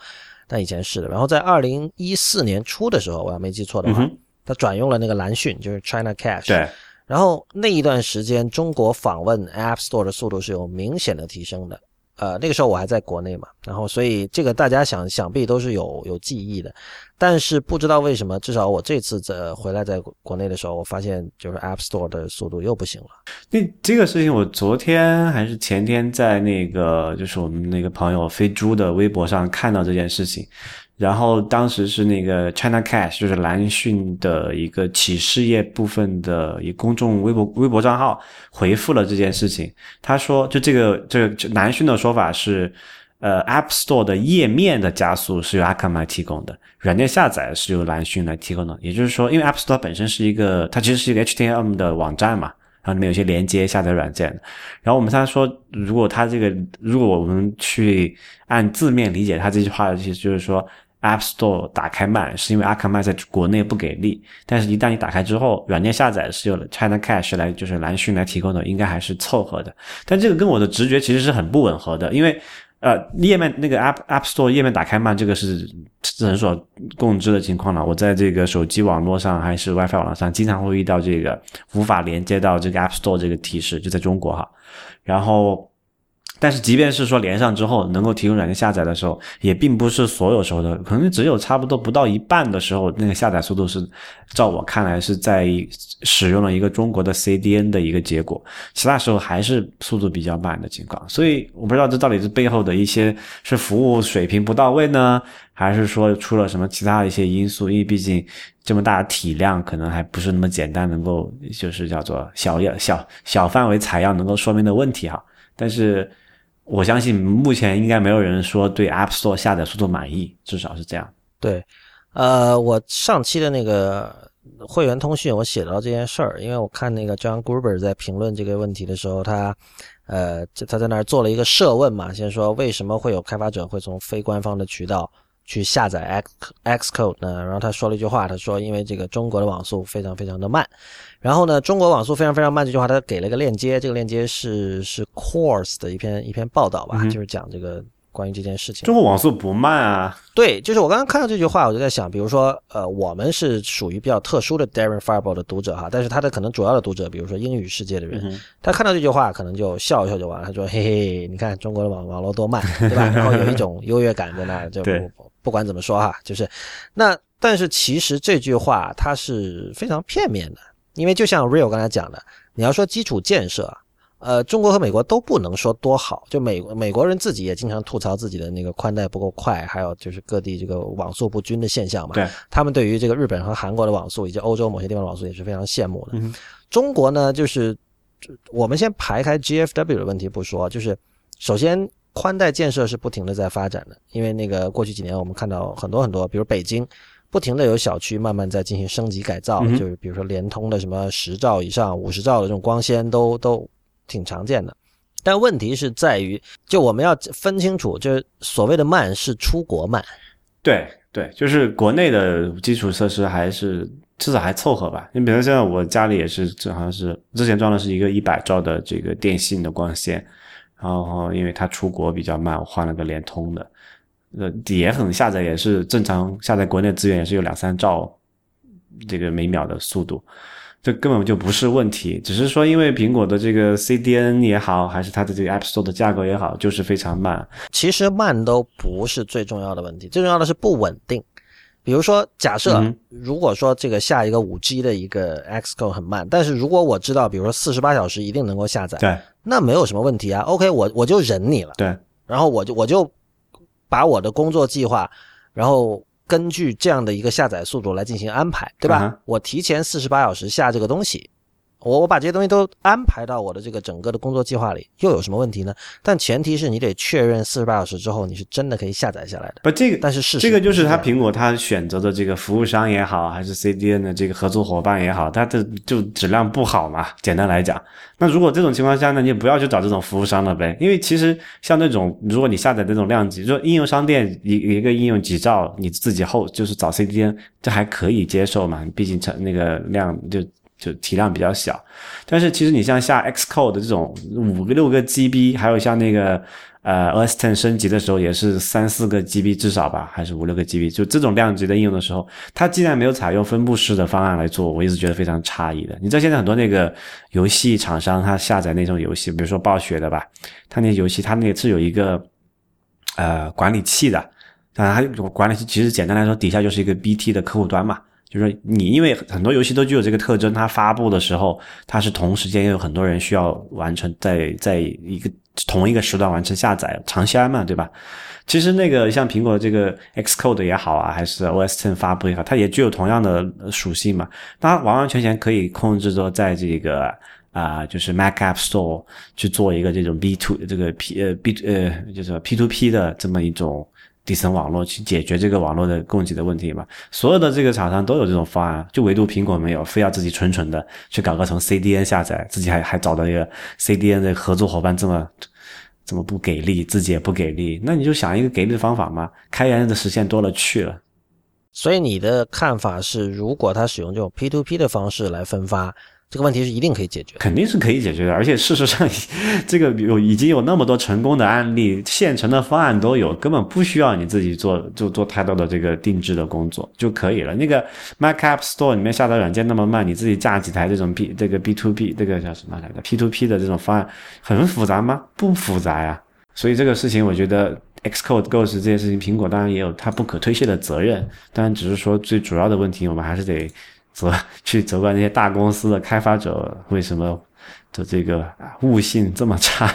A: 但以前是的。然后在二零一四年初的时候，我要没记错的话，它转用了那个蓝讯，就是 China Cache。
B: 对。
A: 然后那一段时间，中国访问 App Store 的速度是有明显的提升的。呃，那个时候我还在国内嘛，然后所以这个大家想想必都是有有记忆的，但是不知道为什么，至少我这次在回来在国内的时候，我发现就是 App Store 的速度又不行了。
B: 那这个事情，我昨天还是前天在那个就是我们那个朋友飞猪的微博上看到这件事情。然后当时是那个 China Cash，就是蓝讯的一个企事业部分的一公众微博微博账号回复了这件事情。他说，就这个这个蓝讯的说法是，呃，App Store 的页面的加速是由 Akamai 提供的，软件下载是由蓝讯来提供的。也就是说，因为 App Store 本身是一个，它其实是一个 HTML 的网站嘛，然后里面有些连接下载软件。然后我们他说，如果他这个，如果我们去按字面理解他这句话的意思，就是说。App Store 打开慢，是因为 Akamai 在国内不给力。但是，一旦你打开之后，软件下载是由 China Cache 来，就是蓝讯来提供的，应该还是凑合的。但这个跟我的直觉其实是很不吻合的，因为呃，页面那个 App App Store 页面打开慢，这个是人所共知的情况了。我在这个手机网络上还是 WiFi 网络上，经常会遇到这个无法连接到这个 App Store 这个提示，就在中国哈。然后。但是，即便是说连上之后能够提供软件下载的时候，也并不是所有时候的，可能只有差不多不到一半的时候，那个下载速度是，照我看来是在使用了一个中国的 CDN 的一个结果，其他时候还是速度比较慢的情况。所以我不知道这到底是背后的一些是服务水平不到位呢，还是说出了什么其他的一些因素？因为毕竟这么大的体量，可能还不是那么简单能够就是叫做小样小小范围采样能够说明的问题哈。但是。我相信目前应该没有人说对 App Store 下载速度满意，至少是这样。
A: 对，呃，我上期的那个会员通讯我写到这件事儿，因为我看那个 John Gruber 在评论这个问题的时候，他呃，他在那儿做了一个设问嘛，先说为什么会有开发者会从非官方的渠道。去下载 X Xcode 呢？然后他说了一句话，他说：“因为这个中国的网速非常非常的慢。”然后呢，中国网速非常非常慢这句话，他给了一个链接，这个链接是是 Course 的一篇一篇报道吧，就是讲这个。关于这件事情，
B: 中国网速不慢啊。
A: 对，就是我刚刚看到这句话，我就在想，比如说，呃，我们是属于比较特殊的 Darren Fireball 的读者哈，但是他的可能主要的读者，比如说英语世界的人，他看到这句话可能就笑一笑就完了。他说：“嘿嘿，你看中国的网网络多慢，对吧？”然后有一种优越感在那儿，就不管怎么说哈，就是那。但是其实这句话它是非常片面的，因为就像 Real 刚才讲的，你要说基础建设。呃，中国和美国都不能说多好，就美美国人自己也经常吐槽自己的那个宽带不够快，还有就是各地这个网速不均的现象嘛。
B: 对，
A: 他们对于这个日本和韩国的网速以及欧洲某些地方的网速也是非常羡慕的。中国呢，就是我们先排开 GFW 的问题不说，就是首先宽带建设是不停的在发展的，因为那个过去几年我们看到很多很多，比如北京不停的有小区慢慢在进行升级改造，就是比如说联通的什么十兆以上、五十兆的这种光纤都都。挺常见的，但问题是在于，就我们要分清楚，就是所谓的慢是出国慢，
B: 对对，就是国内的基础设施还是至少还凑合吧。你比如现在我家里也是，这好像是之前装的是一个一百兆的这个电信的光纤，然后因为它出国比较慢，我换了个联通的，呃也很下载，也是正常下载国内资源也是有两三兆这个每秒的速度。这根本就不是问题，只是说因为苹果的这个 CDN 也好，还是它的这个 App Store 的价格也好，就是非常慢。
A: 其实慢都不是最重要的问题，最重要的是不稳定。比如说，假设如果说这个下一个五 G 的一个 Xcode 很慢，但是如果我知道，比如说四十八小时一定能够下载，
B: 对，
A: 那没有什么问题啊。OK，我我就忍你了。
B: 对，
A: 然后我就我就把我的工作计划，然后。根据这样的一个下载速度来进行安排，对吧？
B: 嗯
A: 我提前四十八小时下这个东西，我我把这些东西都安排到我的这个整个的工作计划里，又有什么问题呢？但前提是你得确认四十八小时之后你是真的可以下载下来的。
B: 不，这个
A: 但是事实
B: 这个就是他苹果他选择的这个服务商也好，还是 CDN 的这个合作伙伴也好，它的就质量不好嘛。简单来讲，那如果这种情况下呢，你就不要去找这种服务商了呗，因为其实像那种如果你下载那种量级，就应用商店一一个应用几兆，你自己后就是找 CDN，这还可以接受嘛，毕竟成那个量就。就体量比较小，但是其实你像下 Xcode 的这种五个六个 GB，还有像那个呃 OS Ten 升级的时候也是三四个 GB 至少吧，还是五六个 GB，就这种量级的应用的时候，它既然没有采用分布式的方案来做，我一直觉得非常诧异的。你知道现在很多那个游戏厂商，它下载那种游戏，比如说暴雪的吧，它那游戏它那是有一个呃管理器的，当然它管理器其实简单来说底下就是一个 BT 的客户端嘛。就是你，因为很多游戏都具有这个特征，它发布的时候，它是同时间有很多人需要完成在在一个同一个时段完成下载，尝鲜嘛，对吧？其实那个像苹果这个 Xcode 也好啊，还是 OS Ten 发布也好，它也具有同样的属性嘛，它完完全全可以控制说在这个啊、就是 Mac App Store 去做一个这种 B to 这个 P 呃 B 呃就是 P to P 的这么一种。底层网络去解决这个网络的供给的问题嘛？所有的这个厂商都有这种方案，就唯独苹果没有，非要自己纯纯的去搞个从 CDN 下载，自己还还找到一个 CDN 的合作伙伴这么这么不给力，自己也不给力，那你就想一个给力的方法嘛？开源的实现多了去了。
A: 所以你的看法是，如果他使用这种 P to P 的方式来分发，这个问题是一定可以解决。
B: 肯定是可以解决的，而且事实上，这个有已经有那么多成功的案例，现成的方案都有，根本不需要你自己做就做太多的这个定制的工作就可以了。那个 Mac App Store 里面下载软件那么慢，你自己架几台这种 B 这个 B to B 这个叫什么来着 P to P 的这种方案很复杂吗？不复杂呀。所以这个事情，我觉得 Xcode Ghost 这件事情，苹果当然也有它不可推卸的责任，当然只是说最主要的问题，我们还是得。责 去责怪那些大公司的开发者为什么的这个悟性这么差。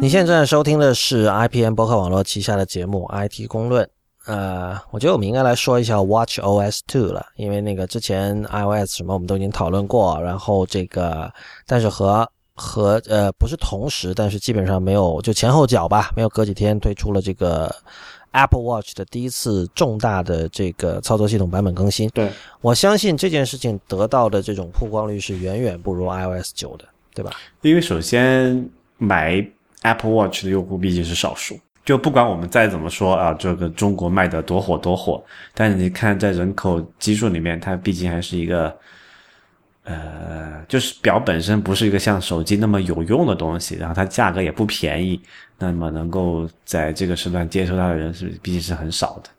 A: 你现在正在收听的是 IPM 博客网络旗下的节目《IT 公论》。呃，我觉得我们应该来说一下 Watch OS 2了，因为那个之前 iOS 什么我们都已经讨论过，然后这个但是和和呃不是同时，但是基本上没有就前后脚吧，没有隔几天推出了这个 Apple Watch 的第一次重大的这个操作系统版本更新。
B: 对，
A: 我相信这件事情得到的这种曝光率是远远不如 iOS 九的，对吧？
B: 因为首先买 Apple Watch 的用户毕竟是少数，就不管我们再怎么说啊，这个中国卖的多火多火，但是你看在人口基数里面，它毕竟还是一个。呃，就是表本身不是一个像手机那么有用的东西，然后它价格也不便宜，那么能够在这个时段接受它的人是毕竟是很少的。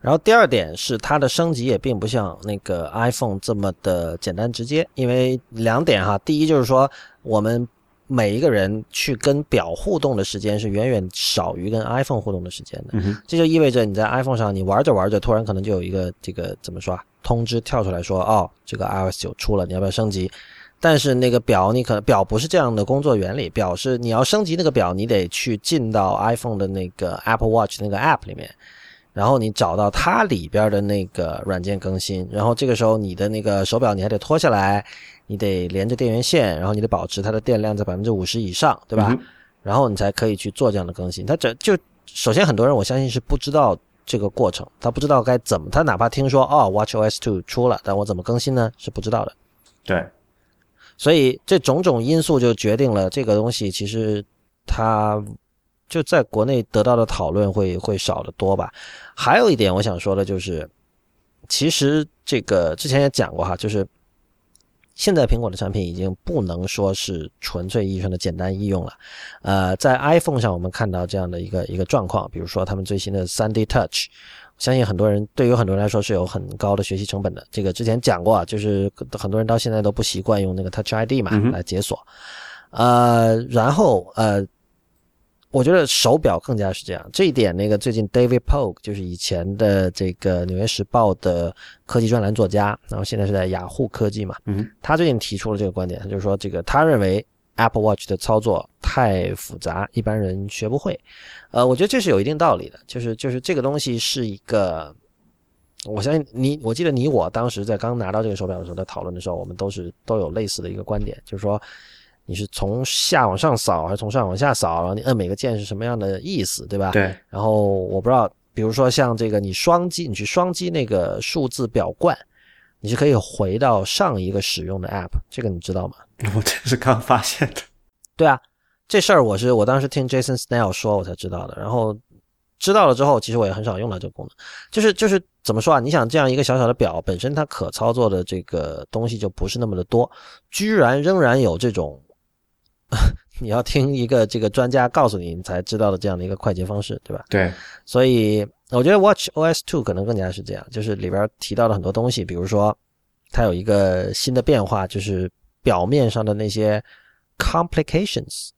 A: 然后第二点是它的升级也并不像那个 iPhone 这么的简单直接，因为两点哈，第一就是说我们每一个人去跟表互动的时间是远远少于跟 iPhone 互动的时间的，
B: 嗯
A: 这就意味着你在 iPhone 上你玩着玩着，突然可能就有一个这个怎么说啊？通知跳出来说，哦，这个 iOS 九出了，你要不要升级？但是那个表，你可能表不是这样的工作原理，表是你要升级那个表，你得去进到 iPhone 的那个 Apple Watch 那个 App 里面，然后你找到它里边的那个软件更新，然后这个时候你的那个手表你还得脱下来，你得连着电源线，然后你得保持它的电量在百分之五十以上，对吧？
B: 嗯
A: 然后你才可以去做这样的更新。它这就首先很多人我相信是不知道。这个过程，他不知道该怎么，他哪怕听说哦，WatchOS Two 出了，但我怎么更新呢？是不知道的。
B: 对，
A: 所以这种种因素就决定了这个东西其实它就在国内得到的讨论会会少得多吧。还有一点我想说的就是，其实这个之前也讲过哈，就是现在苹果的产品已经不能说是纯粹意义上的简单易用了。呃，在 iPhone 上我们看到这样的一个一个状况，比如说他们最新的 3D Touch。相信很多人对于很多人来说是有很高的学习成本的。这个之前讲过啊，就是很多人到现在都不习惯用那个 Touch ID 嘛来解锁。呃，然后呃，我觉得手表更加是这样。这一点，那个最近 David Pogue 就是以前的这个《纽约时报》的科技专栏作家，然后现在是在雅虎科技嘛，
B: 嗯，
A: 他最近提出了这个观点，他就是说这个他认为 Apple Watch 的操作太复杂，一般人学不会。呃，我觉得这是有一定道理的，就是就是这个东西是一个，我相信你，我记得你我当时在刚拿到这个手表的时候，在讨论的时候，我们都是都有类似的一个观点，就是说。你是从下往上扫还是从上往下扫？然后你摁每个键是什么样的意思，对吧？
B: 对。
A: 然后我不知道，比如说像这个，你双击，你去双击那个数字表冠，你是可以回到上一个使用的 App，这个你知道吗？
B: 我这是刚发现的。
A: 对啊，这事儿我是我当时听 Jason Snell 说，我才知道的。然后知道了之后，其实我也很少用到这个功能。就是就是怎么说啊？你想这样一个小小的表，本身它可操作的这个东西就不是那么的多，居然仍然有这种。你要听一个这个专家告诉你，你才知道的这样的一个快捷方式，对吧？
B: 对，
A: 所以我觉得 Watch OS Two 可能更加是这样，就是里边提到了很多东西，比如说它有一个新的变化，就是表面上的那些 complications。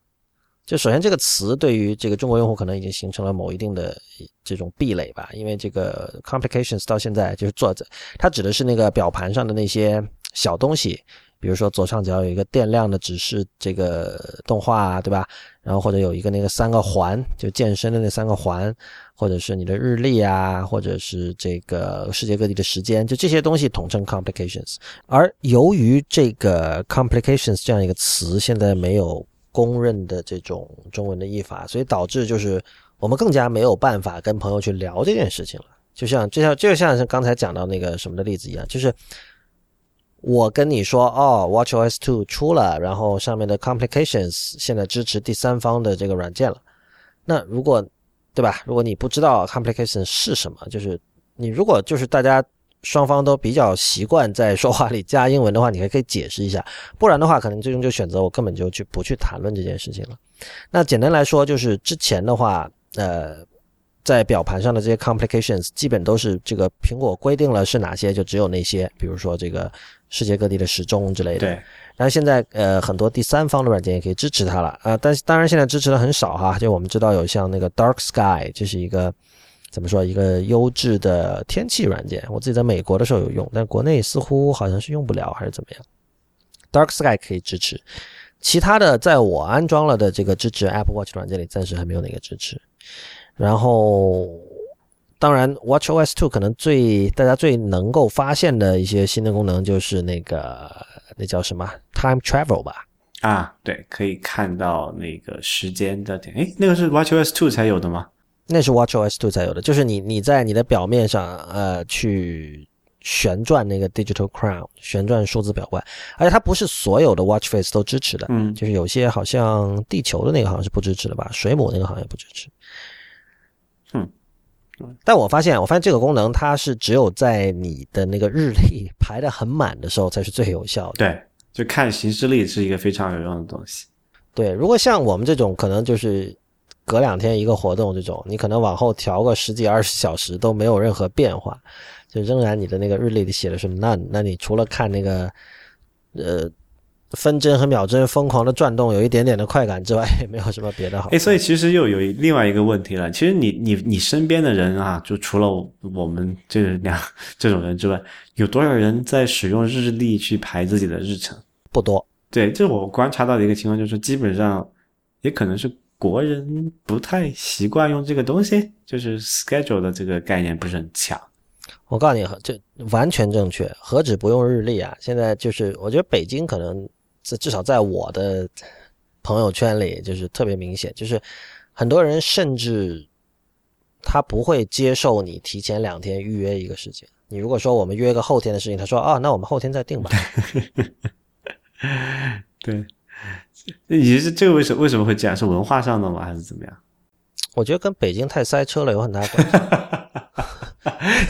A: 就首先这个词对于这个中国用户可能已经形成了某一定的这种壁垒吧，因为这个 complications 到现在就是做，它指的是那个表盘上的那些小东西。比如说左上角有一个电量的指示，这个动画，啊对吧？然后或者有一个那个三个环，就健身的那三个环，或者是你的日历啊，或者是这个世界各地的时间，就这些东西统称 complications。而由于这个 complications 这样一个词现在没有公认的这种中文的译法，所以导致就是我们更加没有办法跟朋友去聊这件事情了。就像就像就像是刚才讲到那个什么的例子一样，就是。我跟你说哦，WatchOS 2出了，然后上面的 Complications 现在支持第三方的这个软件了。那如果，对吧？如果你不知道 Complications 是什么，就是你如果就是大家双方都比较习惯在说话里加英文的话，你还可以解释一下。不然的话，可能最终就选择我根本就去不去谈论这件事情了。那简单来说，就是之前的话，呃。在表盘上的这些 complications 基本都是这个苹果规定了是哪些，就只有那些，比如说这个世界各地的时钟之类的。
B: 对。
A: 然后现在呃很多第三方的软件也可以支持它了啊，但是当然现在支持的很少哈。就我们知道有像那个 Dark Sky，这是一个怎么说一个优质的天气软件，我自己在美国的时候有用，但国内似乎好像是用不了还是怎么样。Dark Sky 可以支持，其他的在我安装了的这个支持 Apple Watch 软件里，暂时还没有哪个支持。然后，当然，WatchOS 2可能最大家最能够发现的一些新的功能，就是那个那叫什么 Time Travel 吧？
B: 啊，对，可以看到那个时间的点。诶，那个是 WatchOS 2才有的吗？
A: 那是 WatchOS 2才有的，就是你你在你的表面上呃去旋转那个 Digital Crown，旋转数字表冠，而且它不是所有的 Watch Face 都支持的，
B: 嗯，
A: 就是有些好像地球的那个好像是不支持的吧，水母那个好像也不支持。
B: 嗯，
A: 但我发现，我发现这个功能它是只有在你的那个日历排的很满的时候才是最有效的。
B: 对，就看行事历是一个非常有用的东西。
A: 对，如果像我们这种可能就是隔两天一个活动这种，你可能往后调个十几二十小时都没有任何变化，就仍然你的那个日历里写的是 none，那你除了看那个呃。分针和秒针疯狂的转动，有一点点的快感之外，也没有什么别的好。
B: 哎，所以其实又有另外一个问题了。其实你你你身边的人啊，就除了我们这两这种人之外，有多少人在使用日历去排自己的日程？
A: 不多。
B: 对，这我观察到的一个情况就是，基本上也可能是国人不太习惯用这个东西，就是 schedule 的这个概念不是很强。
A: 我告诉你，这完全正确。何止不用日历啊？现在就是，我觉得北京可能。这至少在我的朋友圈里，就是特别明显，就是很多人甚至他不会接受你提前两天预约一个事情。你如果说我们约个后天的事情，他说啊，那我们后天再定吧。
B: 对，你是这个为什么为什么会这样？是文化上的吗？还是怎么样？
A: 我觉得跟北京太塞车了有很大关
B: 系。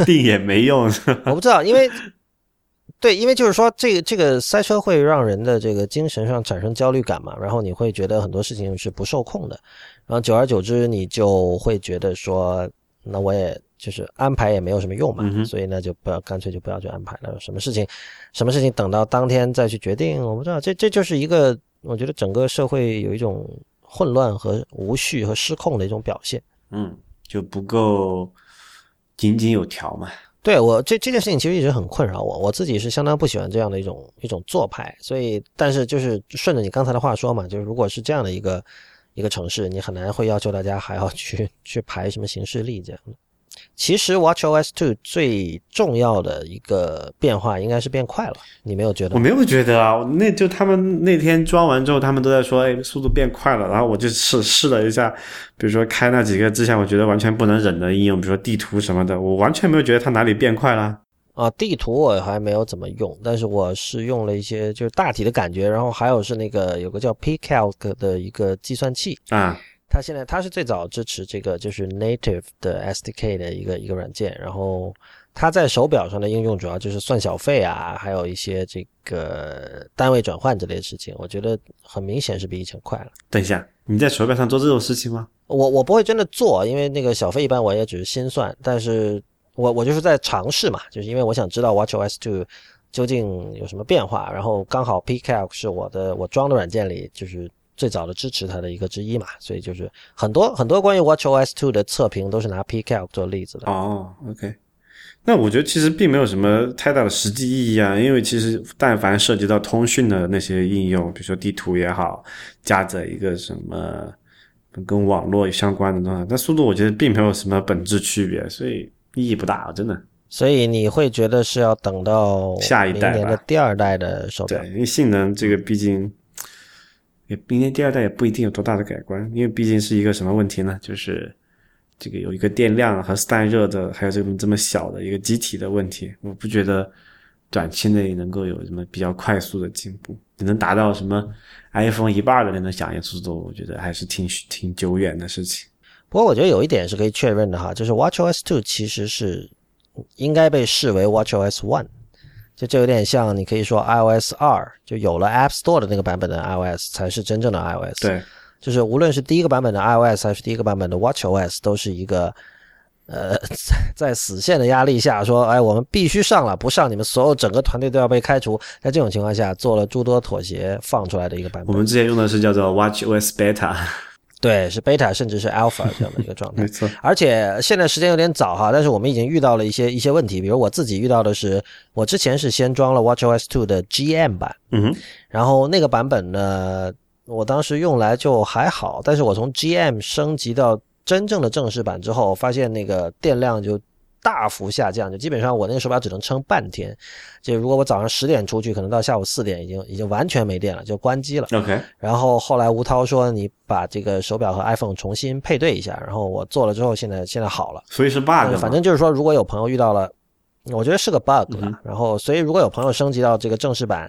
B: 定也没用，
A: 我不知道，因为。对，因为就是说，这个这个塞车会让人的这个精神上产生焦虑感嘛，然后你会觉得很多事情是不受控的，然后久而久之，你就会觉得说，那我也就是安排也没有什么用嘛，所以呢，就不要干脆就不要去安排了。什么事情，什么事情等到当天再去决定，我不知道，这这就是一个我觉得整个社会有一种混乱和无序和失控的一种表现。
B: 嗯，就不够井井有条嘛。
A: 对我这这件事情其实一直很困扰我，我自己是相当不喜欢这样的一种一种做派，所以但是就是顺着你刚才的话说嘛，就是如果是这样的一个一个城市，你很难会要求大家还要去去排什么行事历这样的。其实 WatchOS 2最重要的一个变化应该是变快了，你没有觉得？
B: 我没有觉得啊，那就他们那天装完之后，他们都在说，哎，速度变快了。然后我就试试了一下，比如说开那几个之前我觉得完全不能忍的应用，比如说地图什么的，我完全没有觉得它哪里变快了。
A: 啊，地图我还没有怎么用，但是我是用了一些就是大体的感觉，然后还有是那个有个叫 Pcalc 的一个计算器，
B: 啊，
A: 它现在它是最早支持这个就是 native 的 SDK 的一个一个软件，然后它在手表上的应用主要就是算小费啊，还有一些这个单位转换之类的事情，我觉得很明显是比以前快了。
B: 等一下，你在手表上做这种事情吗？
A: 我我不会真的做，因为那个小费一般我也只是心算，但是我我就是在尝试嘛，就是因为我想知道 WatchOS 2究竟有什么变化，然后刚好 Pcalc 是我的我装的软件里就是最早的支持它的一个之一嘛，所以就是很多很多关于 WatchOS 2的测评都是拿 Pcalc 做例子的。
B: 哦，OK。那我觉得其实并没有什么太大的实际意义啊，因为其实但凡涉及到通讯的那些应用，比如说地图也好，加载一个什么跟网络相关的东西，那速度我觉得并没有什么本质区别，所以意义不大，真的。
A: 所以你会觉得是要等到
B: 下一代
A: 的第二代的手表
B: 对，因为性能这个毕竟也明年第二代也不一定有多大的改观，因为毕竟是一个什么问题呢？就是这个有一个电量和散热的，还有这么这么小的一个机体的问题，我不觉得短期内能够有什么比较快速的进步，你能达到什么 iPhone 一半的那种响应速度，我觉得还是挺挺久远的事情。
A: 不过我觉得有一点是可以确认的哈，就是 WatchOS 2其实是应该被视为 WatchOS One，就这有点像你可以说 iOS 二就有了 App Store 的那个版本的 iOS 才是真正的 iOS。，
B: 对，
A: 就是无论是第一个版本的 iOS 还是第一个版本的 WatchOS，都是一个呃 在在死线的压力下说，哎，我们必须上了，不上你们所有整个团队都要被开除。在这种情况下，做了诸多妥协放出来的一个版本。
B: 我们之前用的是叫做 WatchOS Beta，
A: 对，是 Beta 甚至是 Alpha 这样的一个状态。
B: 没。错，
A: 而且现在时间有点早哈，但是我们已经遇到了一些一些问题，比如我自己遇到的是，我之前是先装了 WatchOS 2的 GM 版，
B: 嗯哼，
A: 然后那个版本呢，我当时用来就还好，但是我从 GM 升级到真正的正式版之后，发现那个电量就大幅下降，就基本上我那个手表只能撑半天，就如果我早上十点出去，可能到下午四点已经已经完全没电了，就关机了。
B: OK，
A: 然后后来吴涛说你把这个手表和 iPhone 重新配对一下，然后我做了之后，现在现在好了。
B: 所以是 bug
A: 反正就是说，如果有朋友遇到了，我觉得是个 bug
B: 嗯
A: 吧。然后，所以如果有朋友升级到这个正式版，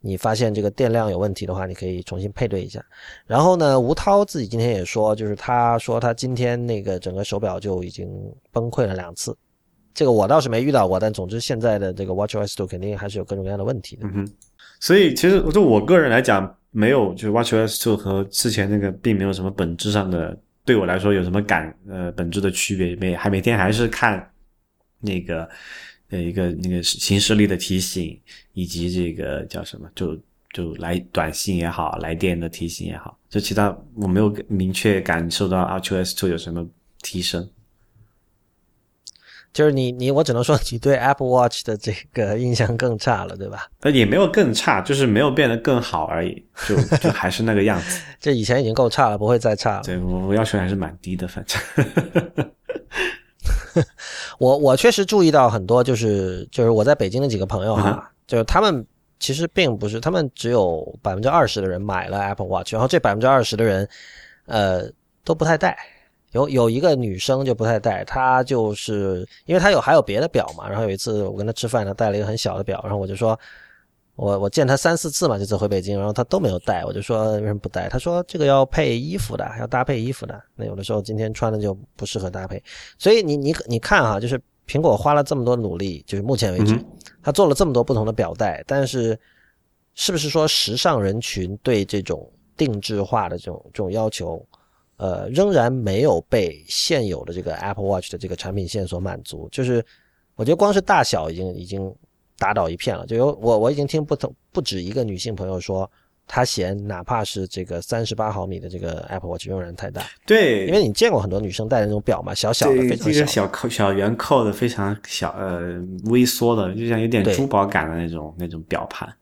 A: 你发现这个电量有问题的话，你可以重新配对一下。然后呢，吴涛自己今天也说，就是他说他今天那个整个手表就已经崩溃了两次。这个我倒是没遇到过，但总之现在的这个 WatchOS 2肯定还是有各种各样的问题的。
B: 嗯哼，所以其实就我个人来讲，没有就是 WatchOS 2和之前那个并没有什么本质上的，对我来说有什么感呃本质的区别，每还每天还是看那个呃一个那个行事历的提醒，以及这个叫什么就。就来短信也好，来电的提醒也好，就其他我没有明确感受到 WatchOS 2有什么提升。
A: 就是你你我只能说你对 Apple Watch 的这个印象更差了，对吧？
B: 呃，也没有更差，就是没有变得更好而已，就就还是那个样子。
A: 这以前已经够差了，不会再差了。
B: 对我我要求还是蛮低的，反正。
A: 我我确实注意到很多，就是就是我在北京的几个朋友哈，就是他们其实并不是，他们只有百分之二十的人买了 Apple Watch，然后这百分之二十的人，呃，都不太戴。有有一个女生就不太戴，她就是因为她有还有别的表嘛，然后有一次我跟她吃饭，她戴了一个很小的表，然后我就说，我我见她三四次嘛，这次回北京，然后她都没有戴，我就说为什么不戴？她说这个要配衣服的，要搭配衣服的，那有的时候今天穿的就不适合搭配，所以你你你看哈，就是苹果花了这么多努力，就是目前为止，它做了这么多不同的表带，但是是不是说时尚人群对这种定制化的这种这种要求，呃，仍然没有被现有的这个 Apple Watch 的这个产品线所满足？就是我觉得光是大小已经已经打倒一片了，就有我我已经听不同不止一个女性朋友说，她嫌哪怕是这个三十八毫米的这个 Apple Watch 仍然太大。
B: 对，
A: 因为你见过很多女生戴的那种表嘛，小小的，非常
B: 小，小扣小圆扣的，非常小，呃，微缩的，就像有点珠宝感的那种那种表盘。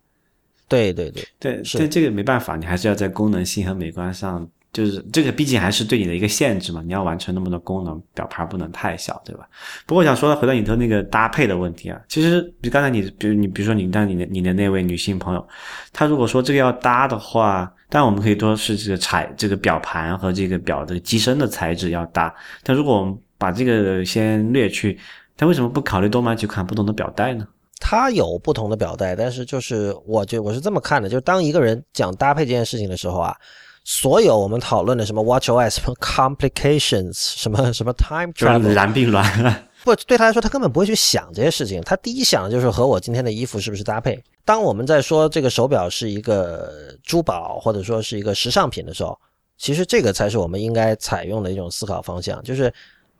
A: 对对对
B: 对，但这个没办法，你还是要在功能性和美观上。就是这个，毕竟还是对你的一个限制嘛。你要完成那么多功能，表盘不能太小，对吧？不过我想说，回到你的那个搭配的问题啊，其实比刚才你，比如你，比如说你，当你的你的那位女性朋友，她如果说这个要搭的话，当然我们可以说是这个材，这个表盘和这个表的机身的材质要搭。但如果我们把这个先略去，她为什么不考虑多买几款不同的表带呢？
A: 它有不同的表带，但是就是我觉我是这么看的，就是当一个人讲搭配这件事情的时候啊。所有我们讨论的什么 WatchOS 什么 complications 什么什么 time travel
B: 然并卵，
A: 不对他来说，他根本不会去想这些事情。他第一想的就是和我今天的衣服是不是搭配。当我们在说这个手表是一个珠宝或者说是一个时尚品的时候，其实这个才是我们应该采用的一种思考方向。就是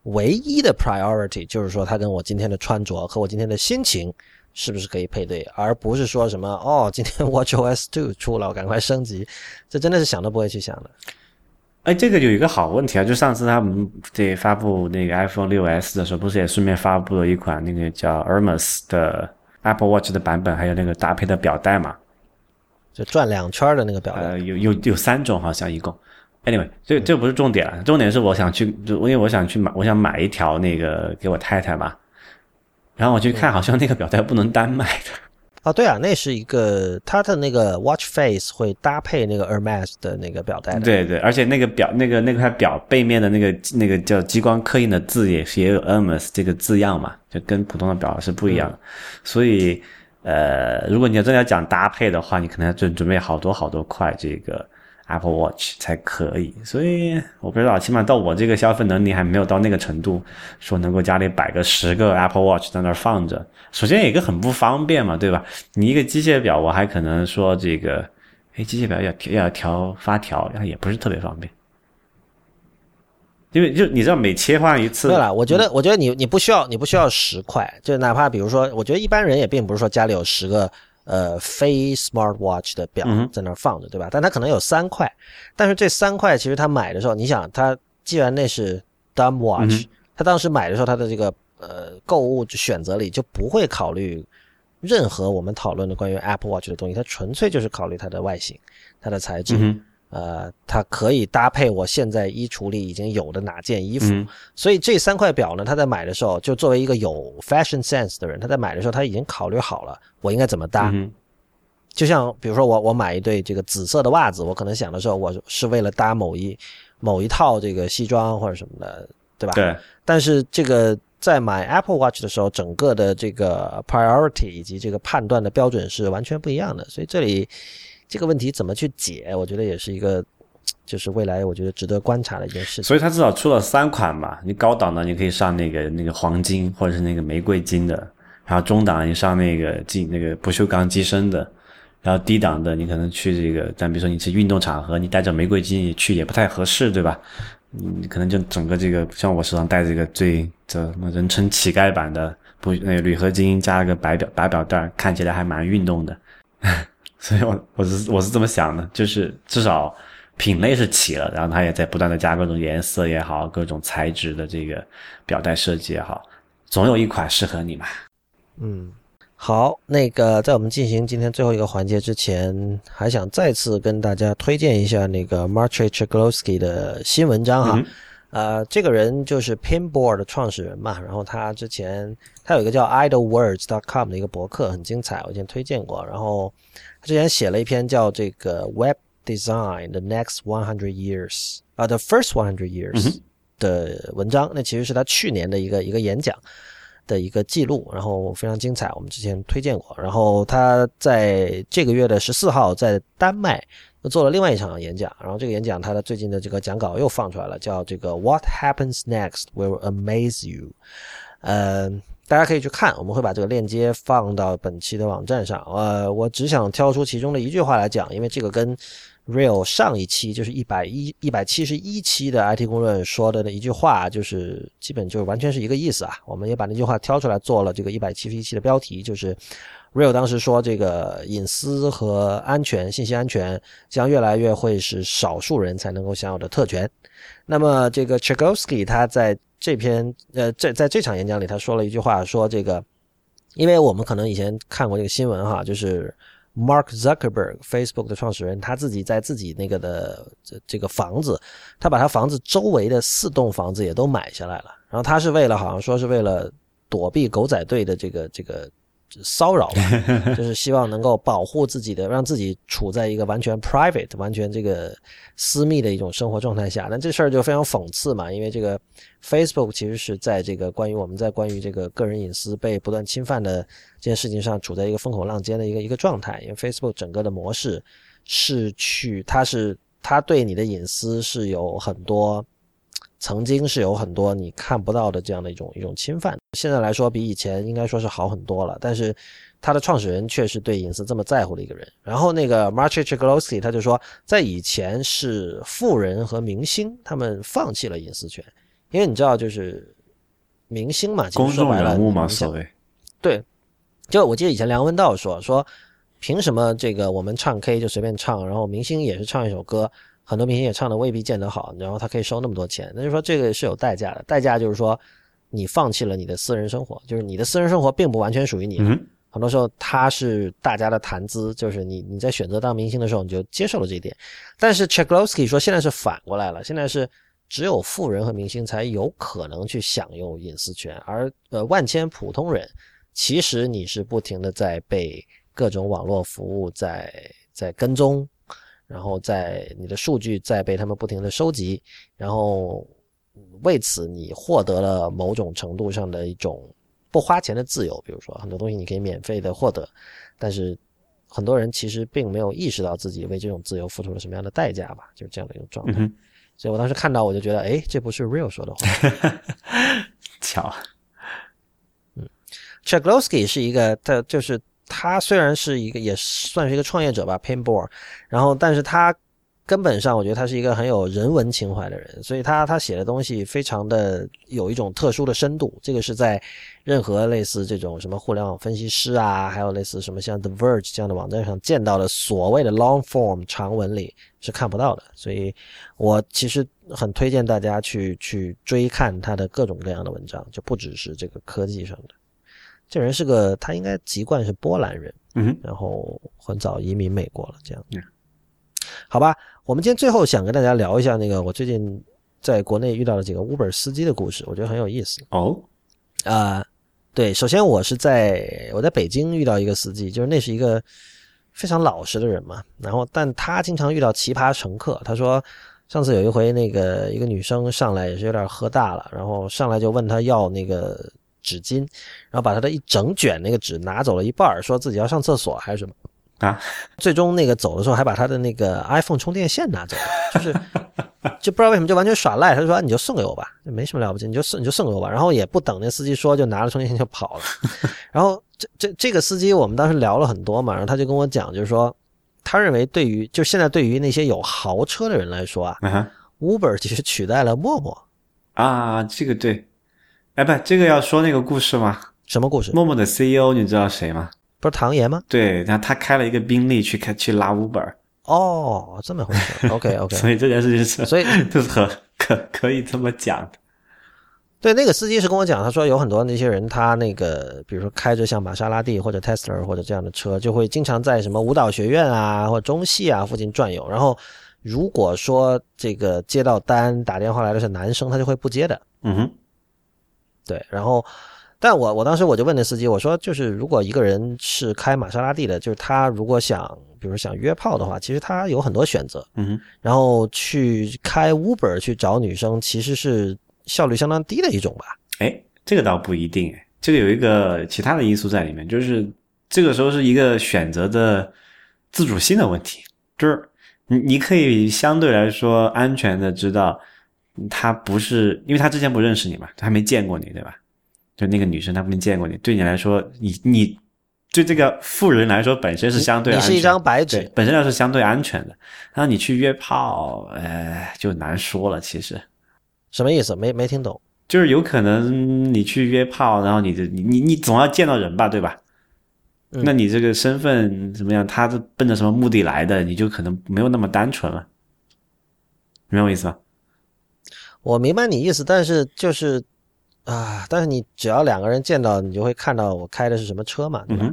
A: 唯一的 priority 就是说，它跟我今天的穿着和我今天的心情。是不是可以配对，而不是说什么哦，今天 WatchOS 2出了，我赶快升级，这真的是想都不会去想的。
B: 哎，这个有一个好问题啊，就上次他们这发布那个 iPhone 6s 的时候，不是也顺便发布了一款那个叫 Hermes 的 Apple Watch 的版本，还有那个搭配的表带嘛？
A: 就转两圈的那个表带。
B: 呃，有有有三种，好像一共。Anyway，这这不是重点了，重点是我想去，因为我想去买，我想买一条那个给我太太嘛。然后我去看，好像那个表带不能单卖的。
A: 哦，对啊，那是一个它的那个 watch face 会搭配那个 Hermes 的那个表带。
B: 对对，而且那个表那个那块表背面的那个那个叫激光刻印的字也是也有 Hermes 这个字样嘛，就跟普通的表是不一样的。所以呃，如果你要真的要讲搭配的话，你可能要准准备好多好多块这个。Apple Watch 才可以，所以我不知道，起码到我这个消费能力还没有到那个程度，说能够家里摆个十个 Apple Watch 在那儿放着。首先一个很不方便嘛，对吧？你一个机械表，我还可能说这个，哎，机械表要要调发条，也不是特别方便。因为就你知道，每切换一次，
A: 对了，我觉得，我觉得你你不需要，你不需要十块，就哪怕比如说，我觉得一般人也并不是说家里有十个。呃，非 smart watch 的表在那儿放着，对吧？但它可能有三块，但是这三块其实他买的时候，你想，他既然那是 dumb watch，他当时买的时候，他的这个呃购物选择里就不会考虑任何我们讨论的关于 Apple Watch 的东西，他纯粹就是考虑它的外形、它的材质。呃，它可以搭配我现在衣橱里已经有的哪件衣服，所以这三块表呢，他在买的时候，就作为一个有 fashion sense 的人，他在买的时候他已经考虑好了我应该怎么搭。就像比如说我我买一对这个紫色的袜子，我可能想的时候我是为了搭某一某一套这个西装或者什么的，对吧？
B: 对。
A: 但是这个在买 Apple Watch 的时候，整个的这个 priority 以及这个判断的标准是完全不一样的，所以这里。这个问题怎么去解？我觉得也是一个，就是未来我觉得值得观察的一件事情。
B: 所以它至少出了三款嘛，你高档的你可以上那个那个黄金或者是那个玫瑰金的，然后中档你上那个金那个不锈钢机身的，然后低档的你可能去这个，但比如说你去运动场合，你带着玫瑰金去也不太合适，对吧？你可能就整个这个像我手上戴这个最这人称乞丐版的不那个铝合金加了个白表白表带，看起来还蛮运动的。所以，我我是我是这么想的，就是至少品类是齐了，然后它也在不断的加各种颜色也好，各种材质的这个表带设计也好，总有一款适合你嘛。
A: 嗯，好，那个在我们进行今天最后一个环节之前，还想再次跟大家推荐一下那个 m a r c h c h g l o s k y 的新文章哈。呃，这个人就是 Pinboard 的创始人嘛，然后他之前他有一个叫 idlewords.com 的一个博客，很精彩，我以前推荐过，然后。他之前写了一篇叫这个 Web Design the Next One Hundred Years 啊，The First One Hundred Years 的文章，那其实是他去年的一个一个演讲的一个记录，然后非常精彩，我们之前推荐过。然后他在这个月的十四号在丹麦又做了另外一场演讲，然后这个演讲他的最近的这个讲稿又放出来了，叫这个 What Happens Next Will Amaze You，嗯。大家可以去看，我们会把这个链接放到本期的网站上。呃，我只想挑出其中的一句话来讲，因为这个跟 Real 上一期就是一百一一百七十一期的 IT 公论说的那一句话，就是基本就完全是一个意思啊。我们也把那句话挑出来做了这个一百七十一期的标题，就是 Real 当时说，这个隐私和安全、信息安全将越来越会是少数人才能够享有的特权。那么，这个 c h a g o s k y 他在这篇呃，在在这场演讲里，他说了一句话，说这个，因为我们可能以前看过这个新闻哈，就是 Mark Zuckerberg Facebook 的创始人，他自己在自己那个的这这个房子，他把他房子周围的四栋房子也都买下来了，然后他是为了好像说是为了躲避狗仔队的这个这个。骚扰吧，就是希望能够保护自己的，让自己处在一个完全 private、完全这个私密的一种生活状态下。那这事儿就非常讽刺嘛，因为这个 Facebook 其实是在这个关于我们在关于这个个人隐私被不断侵犯的这件事情上，处在一个风口浪尖的一个一个状态。因为 Facebook 整个的模式是去，它是它对你的隐私是有很多。曾经是有很多你看不到的这样的一种一种侵犯，现在来说比以前应该说是好很多了。但是，他的创始人却是对隐私这么在乎的一个人。然后那个 m a r c h g l o s k y 他就说，在以前是富人和明星他们放弃了隐私权，因为你知道就是明星嘛，
B: 公众人物嘛，所谓
A: 对。就我记得以前梁文道说说，凭什么这个我们唱 K 就随便唱，然后明星也是唱一首歌。很多明星也唱的未必见得好，然后他可以收那么多钱，那就说这个是有代价的，代价就是说你放弃了你的私人生活，就是你的私人生活并不完全属于你。很多时候他是大家的谈资，就是你你在选择当明星的时候你就接受了这一点。但是 c h a k l o w s k y 说现在是反过来了，现在是只有富人和明星才有可能去享用隐私权，而呃万千普通人其实你是不停的在被各种网络服务在在跟踪。然后在你的数据在被他们不停的收集，然后为此你获得了某种程度上的一种不花钱的自由，比如说很多东西你可以免费的获得，但是很多人其实并没有意识到自己为这种自由付出了什么样的代价吧，就是这样的一种状态。所以我当时看到我就觉得，哎，这不是 Real 说的话，
B: 巧。
A: 嗯 c h a k l o w s k y 是一个，他就是。他虽然是一个，也算是一个创业者吧，Paintball，然后，但是他根本上，我觉得他是一个很有人文情怀的人，所以他他写的东西非常的有一种特殊的深度，这个是在任何类似这种什么互联网分析师啊，还有类似什么像 The Verge 这样的网站上见到的所谓的 long form 长文里是看不到的，所以我其实很推荐大家去去追看他的各种各样的文章，就不只是这个科技上的。这人是个，他应该籍贯是波兰人，
B: 嗯，
A: 然后很早移民美国了，这样。好吧，我们今天最后想跟大家聊一下那个我最近在国内遇到的几个 Uber 司机的故事，我觉得很有意思。
B: 哦，
A: 啊，对，首先我是在我在北京遇到一个司机，就是那是一个非常老实的人嘛，然后但他经常遇到奇葩乘客。他说上次有一回那个一个女生上来也是有点喝大了，然后上来就问他要那个。纸巾，然后把他的一整卷那个纸拿走了一半，说自己要上厕所还是什么
B: 啊？
A: 最终那个走的时候还把他的那个 iPhone 充电线拿走了，就是 就不知道为什么就完全耍赖。他就说你就送给我吧，没什么了不起，你就送你就送给我吧。然后也不等那司机说，就拿了充电线就跑了。然后这这这个司机我们当时聊了很多嘛，然后他就跟我讲，就是说他认为对于就现在对于那些有豪车的人来说啊，Uber 其实取代了陌陌
B: 啊，这个对。哎，不，这个要说那个故事吗？
A: 什么故事？
B: 陌陌的 CEO 你知道谁吗？
A: 不是唐岩吗？
B: 对，然后他开了一个宾利去开去拉 Uber。
A: 哦，这么回事。OK OK。
B: 所以这件事情是，
A: 所以
B: 就 是可可可以这么讲的。
A: 对，那个司机是跟我讲，他说有很多那些人，他那个比如说开着像玛莎拉蒂或者 Tesla 或者这样的车，就会经常在什么舞蹈学院啊或者中戏啊附近转悠。然后如果说这个接到单打电话来的是男生，他就会不接的。
B: 嗯哼。
A: 对，然后，但我我当时我就问那司机，我说，就是如果一个人是开玛莎拉蒂的，就是他如果想，比如想约炮的话，其实他有很多选择，
B: 嗯，
A: 然后去开 Uber 去找女生，其实是效率相当低的一种吧？
B: 哎，这个倒不一定，哎，这个有一个其他的因素在里面，就是这个时候是一个选择的自主性的问题，就是你你可以相对来说安全的知道。他不是，因为他之前不认识你嘛，他还没见过你，对吧？就那个女生，她没见过你，对你来说，你你对这个富人来说本身是相对，
A: 你是一张白纸，
B: 本身来说是相对安全的。然后你去约炮，哎，就难说了。其实
A: 什么意思？没没听懂？
B: 就是有可能你去约炮，然后你的你你你总要见到人吧，对吧？那你这个身份怎么样？他是奔着什么目的来的？你就可能没有那么单纯了，明白我意思吧？
A: 我明白你意思，但是就是啊，但是你只要两个人见到，你就会看到我开的是什么车嘛，对吧？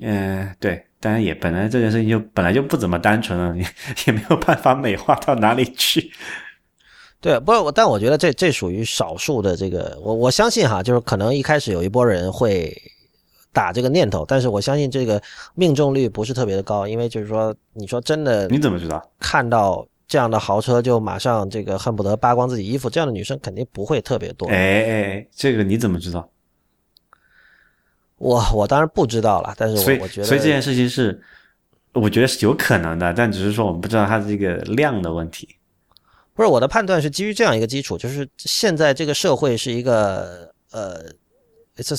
B: 嗯，对，当然也本来这件事情就本来就不怎么单纯了，也 也没有办法美化到哪里去。
A: 对，不我，但我觉得这这属于少数的这个，我我相信哈，就是可能一开始有一波人会打这个念头，但是我相信这个命中率不是特别的高，因为就是说，你说真的，
B: 你怎么知道？
A: 看到这样的豪车就马上这个恨不得扒光自己衣服，这样的女生肯定不会特别多。
B: 哎哎，这个你怎么知道？
A: 我我当然不知道了，但是我我觉得，
B: 所以这件事情是，我觉得是有可能的，但只是说我们不知道它这个量的问题。
A: 不是我的判断是基于这样一个基础，就是现在这个社会是一个呃，it's a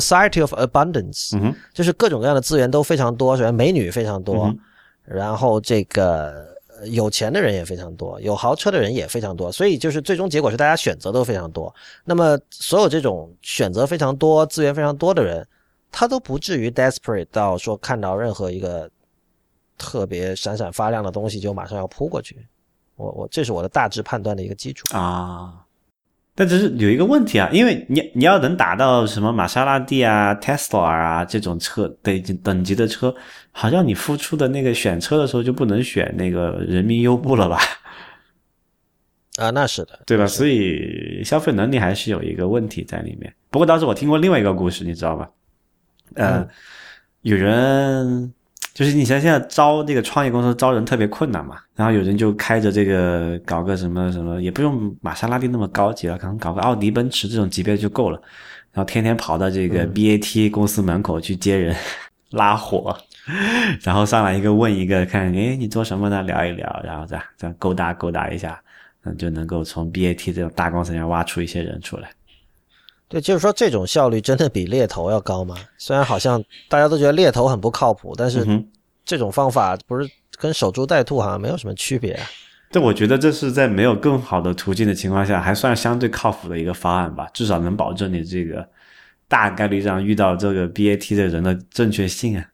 A: society of abundance，
B: 嗯
A: 就是各种各样的资源都非常多，首先美女非常多，然后这个有钱的人也非常多，有豪车的人也非常多，所以就是最终结果是大家选择都非常多。那么所有这种选择非常多、资源非常多的人，他都不至于 desperate 到说看到任何一个特别闪闪发亮的东西就马上要扑过去。我我这是我的大致判断的一个基础
B: 啊，但只是有一个问题啊，因为你你要能打到什么玛莎拉蒂啊、Tesla 啊这种车等等级的车，好像你付出的那个选车的时候就不能选那个人民优步了吧？
A: 啊，那是的，
B: 对吧？所以消费能力还是有一个问题在里面。不过当时我听过另外一个故事，你知道吧？呃，有人。就是你像现在招这个创业公司招人特别困难嘛，然后有人就开着这个搞个什么什么，也不用玛莎拉蒂那么高级了，可能搞个奥迪、奔驰这种级别就够了，然后天天跑到这个 BAT 公司门口去接人拉活，然后上来一个问一个，看哎你做什么的？聊一聊，然后再再勾搭勾搭一下，嗯就能够从 BAT 这种大公司里面挖出一些人出来。
A: 对，就是说这种效率真的比猎头要高吗？虽然好像大家都觉得猎头很不靠谱，但是这种方法不是跟守株待兔好像没有什么区别。
B: 对，我觉得这是在没有更好的途径的情况下，还算相对靠谱的一个方案吧，至少能保证你这个大概率上遇到这个 BAT 的人的正确性啊。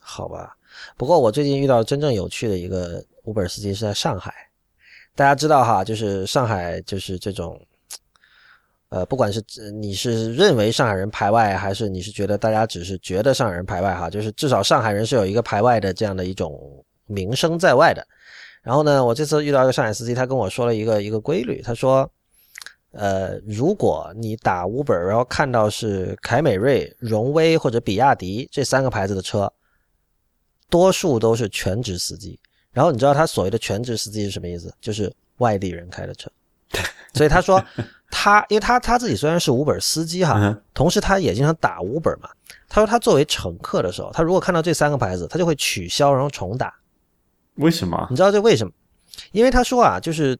A: 好吧，不过我最近遇到真正有趣的一个 Uber 司机是在上海，大家知道哈，就是上海就是这种。呃，不管是你是认为上海人排外，还是你是觉得大家只是觉得上海人排外哈，就是至少上海人是有一个排外的这样的一种名声在外的。然后呢，我这次遇到一个上海司机，他跟我说了一个一个规律，他说，呃，如果你打 Uber，然后看到是凯美瑞、荣威或者比亚迪这三个牌子的车，多数都是全职司机。然后你知道他所谓的全职司机是什么意思？就是外地人开的车。所以他说。他，因为他他自己虽然是 Uber 司机哈，同时他也经常打 Uber 嘛。他说他作为乘客的时候，他如果看到这三个牌子，他就会取消然后重打。
B: 为什么？
A: 你知道这为什么？因为他说啊，就是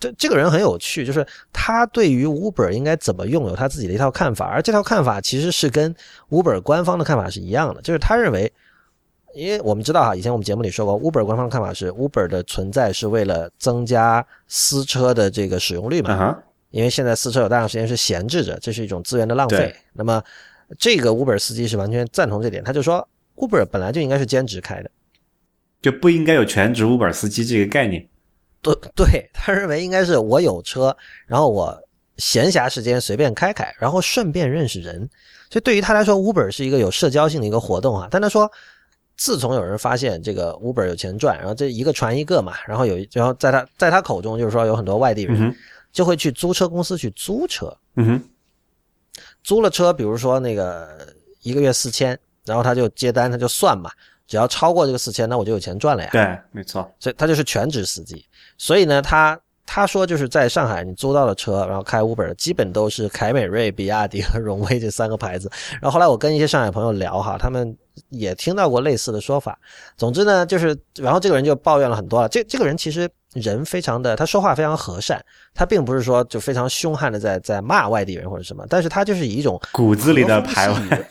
A: 这这个人很有趣，就是他对于 Uber 应该怎么用有他自己的一套看法，而这套看法其实是跟 Uber 官方的看法是一样的，就是他认为，因为我们知道哈，以前我们节目里说过，Uber 官方的看法是 Uber 的存在是为了增加私车的这个使用率嘛。因为现在私车有大量时间是闲置着，这是一种资源的浪费。那么，这个 Uber 司机是完全赞同这点，他就说，Uber 本来就应该是兼职开的，
B: 就不应该有全职 Uber 司机这个概念。
A: 对 对，他认为应该是我有车，然后我闲暇时间随便开开，然后顺便认识人。所以对于他来说，Uber 是一个有社交性的一个活动啊。但他说，自从有人发现这个 Uber 有钱赚，然后这一个传一个嘛，然后有，然后在他在他口中就是说有很多外地人。就会去租车公司去租车，
B: 嗯哼，
A: 租了车，比如说那个一个月四千，然后他就接单，他就算嘛，只要超过这个四千，那我就有钱赚了呀。
B: 对，没错，
A: 所以他就是全职司机。所以呢，他他说就是在上海你租到了车，然后开 Uber 基本都是凯美瑞、比亚迪和荣威这三个牌子。然后后来我跟一些上海朋友聊哈，他们也听到过类似的说法。总之呢，就是然后这个人就抱怨了很多了。这这个人其实。人非常的，他说话非常和善，他并不是说就非常凶悍的在在骂外地人或者什么，但是他就是以一种
B: 骨子里的排外，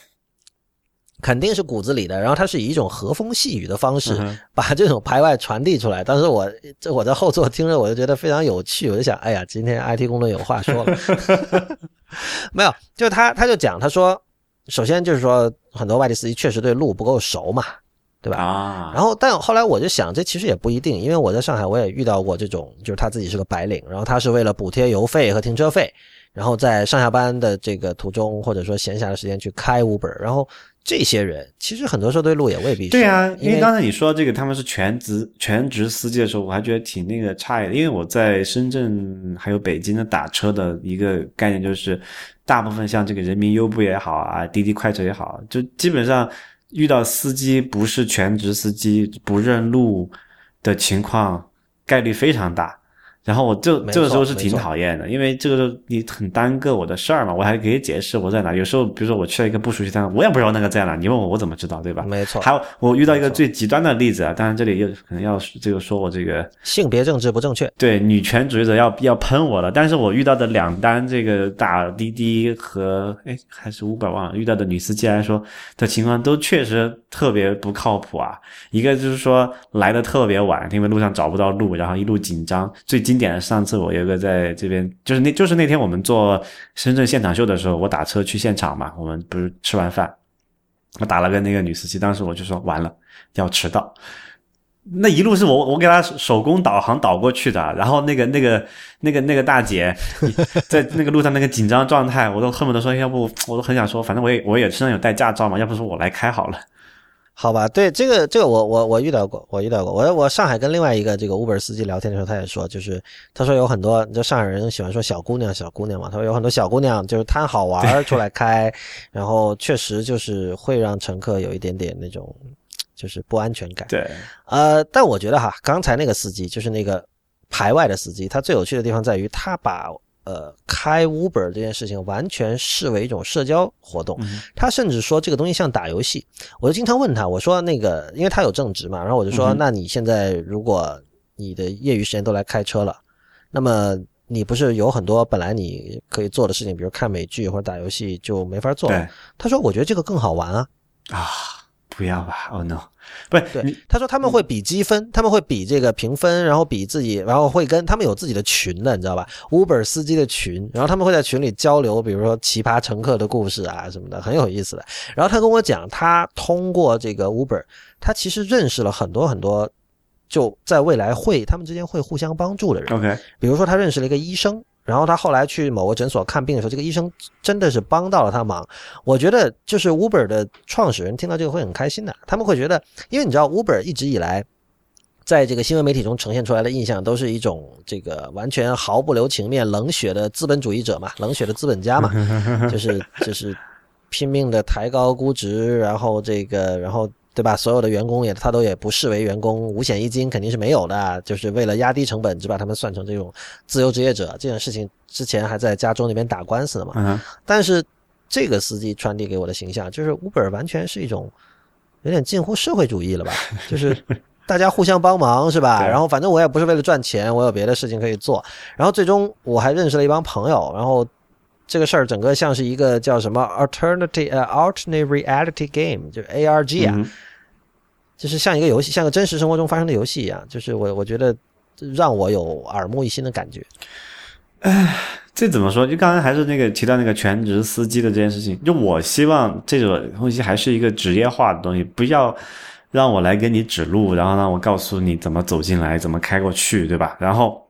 A: 肯定是骨子里的，然后他是以一种和风细雨的方式把这种排外传递出来。当时我这我在后座听着，我就觉得非常有趣，我就想，哎呀，今天 IT 工作有话说了，没有，就他他就讲，他说，首先就是说，很多外地司机确实对路不够熟嘛，对吧？
B: 啊，
A: 然后，但后来我就想，这其实也不一定，因为我在上海我也遇到过这种，就是他自己是个白领，然后他是为了补贴油费和停车费，然后在上下班的这个途中或者说闲暇的时间去开 Uber，然后这些人其实很多时候对路也未必熟。
B: 对啊，因
A: 因
B: 为刚才你说这个他们是全职全职司机的时候，我还觉得挺那个诧异的。因为我在深圳还有北京的打车的一个概念就是，大部分像这个人民优步也好啊，滴滴快车也好，就基本上遇到司机不是全职司机不认路的情况概率非常大。然后我这这个时候是挺讨厌的，因为这个时候你很耽搁我的事儿嘛，我还可以解释我在哪。有时候比如说我去了一个不熟悉的地方，我也不知道那个在哪，你问我我怎么知道，对吧？
A: 没错，
B: 还有我遇到一个最极端的例子啊，当然这里又可能要这个说我这个
A: 性别政治不正确。
B: 对女权主义者要要喷我了，但是我遇到的两单这个打滴滴和哎还是 Uber 忘了遇到的女司机来说的情况都确实特别不靠谱啊。一个就是说来的特别晚，因为路上找不到路，然后一路紧张。最经典上次我有个在这边，就是那就是那天我们做深圳现场秀的时候，我打车去现场嘛，我们不是吃完饭。我打了个那个女司机，当时我就说完了要迟到，那一路是我我给她手工导航导过去的，然后那个那个那个那个大姐在那个路上那个紧张状态，我都恨不得说要不我都很想说，反正我也我也身上有带驾照嘛，要不说我来开好了。
A: 好吧，对这个这个我我我遇到过，我遇到过。我我上海跟另外一个这个 Uber 司机聊天的时候，他也说，就是他说有很多，就上海人喜欢说小姑娘小姑娘嘛，他说有很多小姑娘就是贪好玩儿出来开，然后确实就是会让乘客有一点点那种就是不安全感。
B: 对，
A: 呃，但我觉得哈，刚才那个司机就是那个排外的司机，他最有趣的地方在于他把呃开 Uber 这件事情完全视为一种社交活动，他甚至说这个东西像打游戏。我就经常问他，我说那个，因为他有正职嘛，然后我就说，那你现在如果你的业余时间都来开车了，那么你不是有很多本来你可以做的事情，比如看美剧或者打游戏就没法做了
B: 对？
A: 他说，我觉得这个更好玩啊。
B: 啊，不要吧，Oh no，不是
A: 对，他说他们会比积分，他们会比这个评分，然后比自己，然后会跟他们有自己的群的，你知道吧？Uber 司机的群，然后他们会在群里交流，比如说奇葩乘客的故事啊什么的，很有意思的。然后他跟我讲，他通过这个 Uber，他其实认识了很多很多，就在未来会他们之间会互相帮助的人。
B: OK，
A: 比如说他认识了一个医生，然后他后来去某个诊所看病的时候，这个医生真的是帮到了他忙。我觉得就是 Uber 的创始人听到这个会很开心的，他们会觉得，因为你知道 Uber 一直以来。在这个新闻媒体中呈现出来的印象，都是一种这个完全毫不留情面、冷血的资本主义者嘛，冷血的资本家嘛，就是就是拼命的抬高估值，然后这个然后对吧？所有的员工也他都也不视为员工，五险一金肯定是没有的，就是为了压低成本，只把他们算成这种自由职业者。这件事情之前还在加州那边打官司呢嘛。
B: 嗯，
A: 但是这个司机传递给我的形象，就是 Uber 完全是一种有点近乎社会主义了吧？就是大家互相帮忙是吧？然后反正我也不是为了赚钱，我有别的事情可以做。然后最终我还认识了一帮朋友，然后这个事儿整个像是一个叫什么 alternative 呃 alternate reality game，就是 ARG 啊，
B: 嗯
A: 就是像一个游戏，像个真实生活中发生的游戏一样。就是我我觉得让我有耳目一新的感觉。
B: 这怎么说？就刚才还是那个提到那个全职司机的这件事情，就我希望这种东西还是一个职业化的东西，不要让我来给你指路，然后让我告诉你怎么走进来，怎么开过去，对吧？然后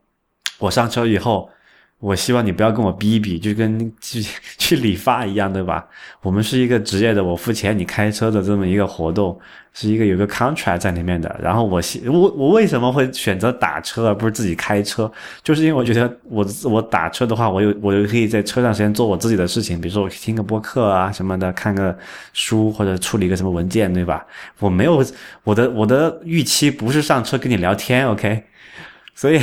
B: 我上车以后，我希望你不要跟我逼逼，就跟去 去理发一样，对吧？我们是一个职业的，我付钱你开车的这么一个活动，是一个有个 contract 在里面的。然后我希我我为什么会选择打车而不是自己开车？就是因为我觉得我我打车的话，我有我就可以在车上时间做我自己的事情，比如说我去听个播客啊什么的，看个书或者处理个什么文件，对吧？我没有我的我的预期不是上车跟你聊天，OK？所以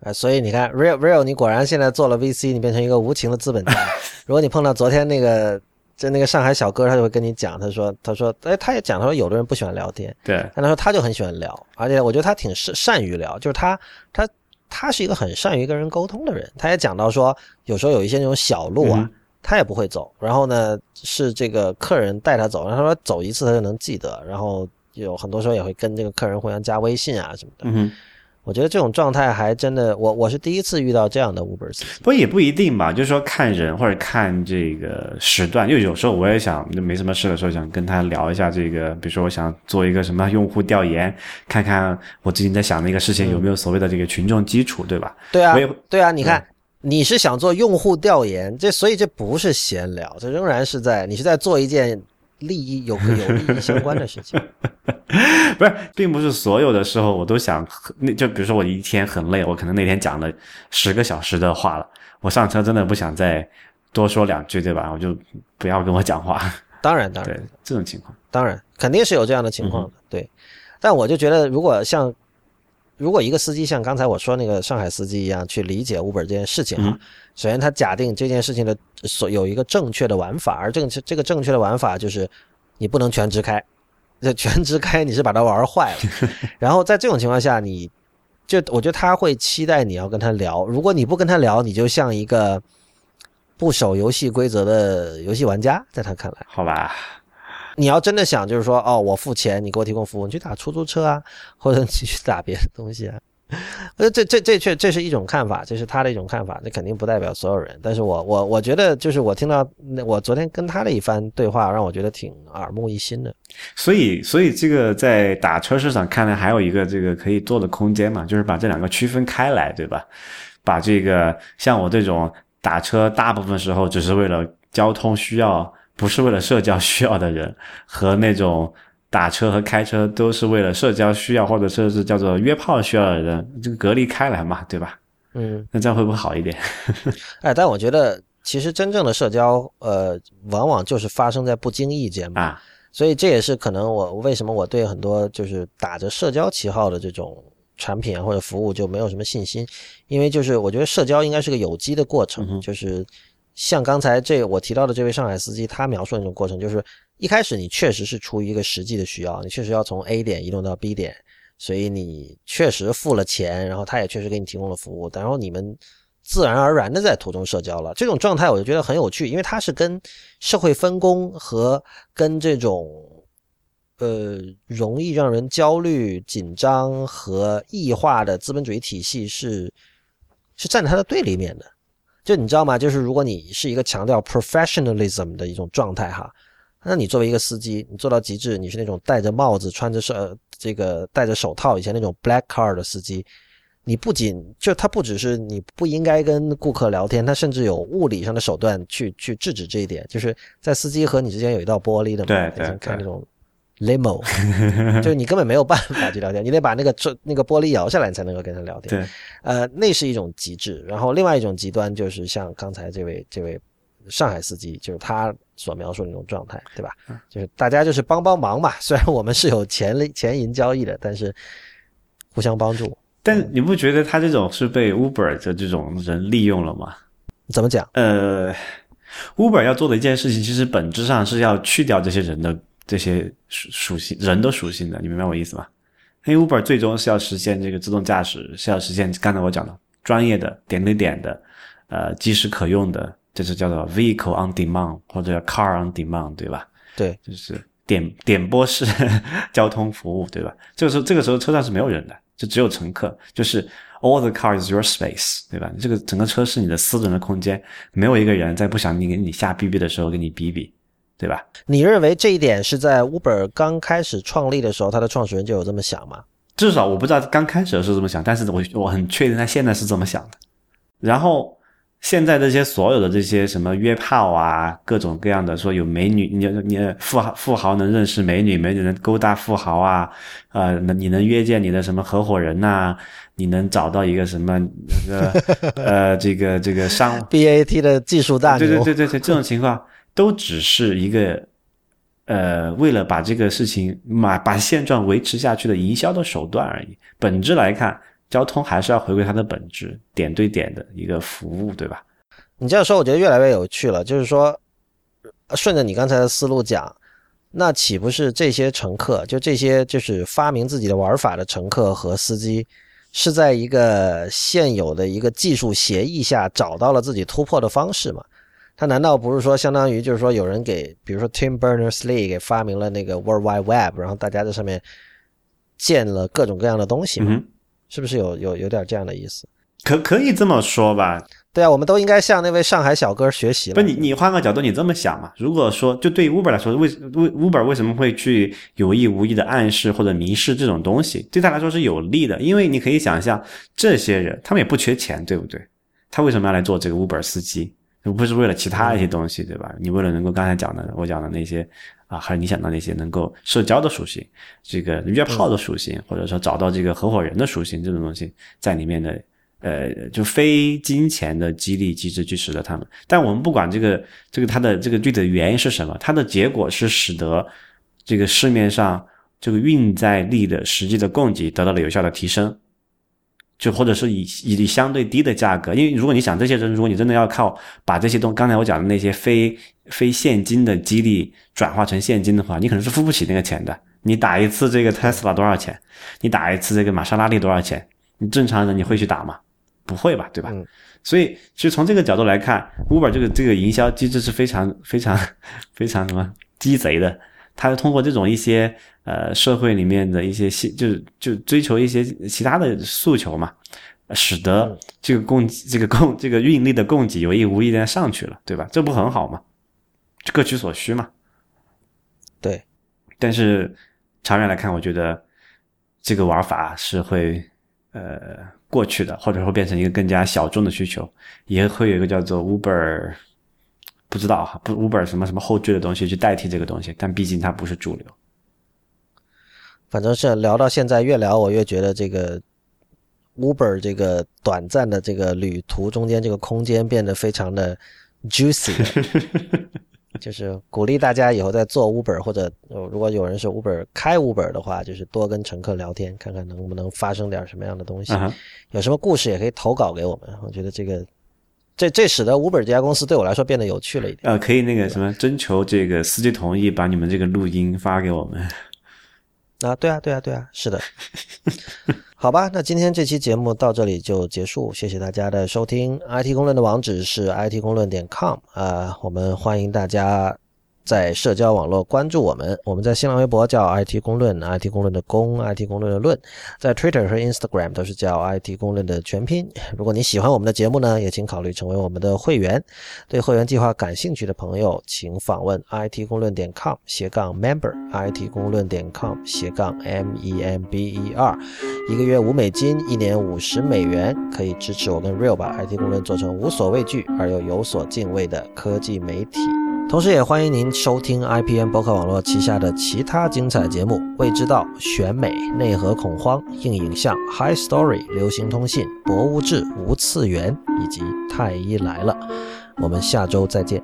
A: 呃，所以你看，real real，你果然现在做了 VC，你变成一个无情的资本家。如果你碰到昨天那个，就那个上海小哥，他就会跟你讲，他说，他说，哎，他也讲，他说有的人不喜欢聊天，
B: 对
A: 但他说他就很喜欢聊，而且我觉得他挺善善于聊，就是他他他是一个很善于跟人沟通的人。他也讲到说，有时候有一些那种小路啊，
B: 嗯
A: 他也不会走，然后呢是这个客人带他走，然后他说走一次他就能记得，然后有很多时候也会跟这个客人互相加微信啊什么的。我觉得这种状态还真的，我我是第一次遇到这样的 Uber 司机。
B: 不过也不一定吧，就是说看人或者看这个时段，因为有时候我也想，就没什么事的时候想跟他聊一下这个，比如说我想做一个什么用户调研，看看我最近在想的一个事情有没有所谓的这个群众基础，对吧？
A: 对啊对啊，你看，你是想做用户调研，这所以这不是闲聊，这仍然是在你是在做一件利益有有利益相关的事情。
B: 不是，并不是所有的时候我都想，那就比如说我一天很累，我可能那天讲了十个小时的话了，我上车真的不想再多说两句，对吧？我就不要跟我讲话。
A: 当然，当然，
B: 对这种情况，
A: 当然，肯定是有这样的情况的，对。但我就觉得，如果像如果一个司机像刚才我说那个上海司机一样去理解 Uber 这件事情啊，
B: 嗯
A: 首先他假定这件事情的所有一个正确的玩法，而正确这个正确的玩法就是你不能全职开，这全职开你是把它玩坏了。然后在这种情况下，你就我觉得他会期待你要跟他聊，如果你不跟他聊，你就像一个不守游戏规则的游戏玩家，在他看来。
B: 好吧？
A: 你要真的想，就是说，哦，我付钱，你给我提供服务，你去打出租车啊，或者你去打别的东西啊。我觉得这这这确这是一种看法，这是他的一种看法，这肯定不代表所有人。但是我我我觉得，就是我听到那我昨天跟他的一番对话，让我觉得挺耳目一新的。
B: 所以，所以这个在打车市场看来，还有一个这个可以做的空间嘛，就是把这两个区分开来，对吧？把这个像我这种打车，大部分时候只是为了交通需要，不是为了社交需要的人，和那种打车和开车都是为了社交需要，或者说是叫做约炮需要的人，这个隔离开来嘛，对吧？
A: 嗯，
B: 那这样会不会好一点？
A: 哎，但我觉得其实真正的社交，呃，往往就是发生在不经意间嘛。
B: 啊，
A: 所以这也是可能我为什么我对很多就是打着社交旗号的这种产品啊或者服务就没有什么信心，因为就是我觉得社交应该是个有机的过程，就是像刚才这我提到的这位上海司机他描述的那种过程，就是一开始你确实是出于一个实际的需要，你确实要从 A 点移动到 B 点，所以你确实付了钱，然后他也确实给你提供了服务，然后你们。自然而然的在途中社交了，这种状态我就觉得很有趣，因为它是跟社会分工和跟这种呃容易让人焦虑、紧张和异化的资本主义体系是是站在它的对立面的。就你知道吗？就是如果你是一个强调 professionalism 的一种状态哈，那你作为一个司机，你做到极致，你是那种戴着帽子、穿着手、呃、这个戴着手套，以前那种 black car 的司机。你不仅就他不只是你不应该跟顾客聊天，他甚至有物理上的手段去去制止这一点，就是在司机和你之间有一道玻璃的嘛，看那种 limo，就是你根本没有办法去聊天，你得把那个这那个玻璃摇下来，你才能够跟他聊天。
B: 对，
A: 呃，那是一种极致。然后另外一种极端就是像刚才这位这位上海司机，就是他所描述的那种状态，对吧？就是大家就是帮帮忙嘛，虽然我们是有钱钱银交易的，但是互相帮助。
B: 但你不觉得他这种是被 Uber 的这种人利用了吗？
A: 怎么讲？
B: 呃，Uber 要做的一件事情，其实本质上是要去掉这些人的这些属属性，人的属性的，你明白我意思吗？因为 Uber 最终是要实现这个自动驾驶，是要实现刚才我讲的专业的、点对点的、呃，即时可用的，就是叫做 vehicle on demand 或者叫 car on demand，对吧？
A: 对，
B: 就是点点播式 交通服务，对吧？这个时候，这个时候车上是没有人的。就只有乘客，就是 all the car is your space，对吧？这个整个车是你的私人的空间，没有一个人在不想你给你瞎逼逼的时候给你逼逼，对吧？
A: 你认为这一点是在 Uber 刚开始创立的时候，它的创始人就有这么想吗？
B: 至少我不知道刚开始是这么想，但是我我很确定他现在是这么想的。然后现在这些所有的这些什么约炮啊，各种各样的说有美女，你你富豪富豪能认识美女，美女能勾搭富豪啊，呃，你能约见你的什么合伙人呐、啊？你能找到一个什么那个呃这个这个商
A: BAT 的技术大牛？
B: 对对对对对，这种情况都只是一个呃为了把这个事情把把现状维持下去的营销的手段而已。本质来看。交通还是要回归它的本质，点对点的一个服务，对吧？
A: 你这样说，我觉得越来越有趣了。就是说，顺着你刚才的思路讲，那岂不是这些乘客，就这些就是发明自己的玩法的乘客和司机，是在一个现有的一个技术协议下找到了自己突破的方式吗？他难道不是说，相当于就是说，有人给，比如说 Tim Berners-Lee 给发明了那个 World Wide Web，然后大家在上面建了各种各样的东西吗？
B: 嗯
A: 是不是有有有点这样的意思？
B: 可可以这么说吧？
A: 对啊，我们都应该向那位上海小哥学习了。
B: 不，你你换个角度，你这么想嘛？如果说就对于 Uber 来说，为为 Uber 为什么会去有意无意的暗示或者迷失这种东西，对他来说是有利的？因为你可以想象，这些人他们也不缺钱，对不对？他为什么要来做这个 Uber 司机？不是为了其他一些东西，对吧？你为了能够刚才讲的，我讲的那些啊，还是你想到那些能够社交的属性，这个约炮的属性，或者说找到这个合伙人的属性，这种东西在里面的，呃，就非金钱的激励机制去使得他们。但我们不管这个这个它的这个具体的原因是什么，它的结果是使得这个市面上这个运载力的实际的供给得到了有效的提升。就或者是以以相对低的价格，因为如果你想这些人，如果你真的要靠把这些东刚才我讲的那些非非现金的激励转化成现金的话，你可能是付不起那个钱的。你打一次这个 Tesla 多少钱？你打一次这个玛莎拉蒂多少钱？你正常人你会去打吗？不会吧，对吧？所以其实从这个角度来看，Uber 这个这个营销机制是非常非常非常什么鸡贼的。它通过这种一些呃社会里面的一些系，就是就追求一些其他的诉求嘛，使得这个供这个供这个运力的供给有意无意的上去了，对吧？这不很好吗？各取所需嘛。
A: 对。
B: 但是长远来看，我觉得这个玩法是会呃过去的，或者说变成一个更加小众的需求，也会有一个叫做 Uber。不知道哈，不 Uber 什么什么后缀的东西去代替这个东西，但毕竟它不是主流。
A: 反正是聊到现在，越聊我越觉得这个 Uber 这个短暂的这个旅途中间这个空间变得非常的 juicy，就是鼓励大家以后在做 Uber 或者如果有人是 Uber 开 Uber 的话，就是多跟乘客聊天，看看能不能发生点什么样的东西。有什么故事也可以投稿给我们，我觉得这个。这这使得 Uber 这家公司对我来说变得有趣了一点。
B: 呃，可以那个什么征求这个司机同意，把你们这个录音发给我们。
A: 啊，对啊，对啊，对啊，是的。好吧，那今天这期节目到这里就结束，谢谢大家的收听。IT 公论的网址是 IT 公论点 com 啊，我们欢迎大家。在社交网络关注我们，我们在新浪微博叫 IT 公论，IT 公论的公，IT 公论的论，在 Twitter 和 Instagram 都是叫 IT 公论的全拼。如果你喜欢我们的节目呢，也请考虑成为我们的会员。对会员计划感兴趣的朋友，请访问 IT 公论点 com 斜杠 member，IT 公论点 com 斜杠 m e m b e r，一个月五美金，一年五十美元，可以支持我跟 Real 把 IT 公论做成无所畏惧而又有所敬畏的科技媒体。同时，也欢迎您收听 IPN 博客网络旗下的其他精彩节目：《未知道》、选美、内核恐慌、硬影像、High Story、流行通信、博物志、无次元以及太医来了。我们下周再见。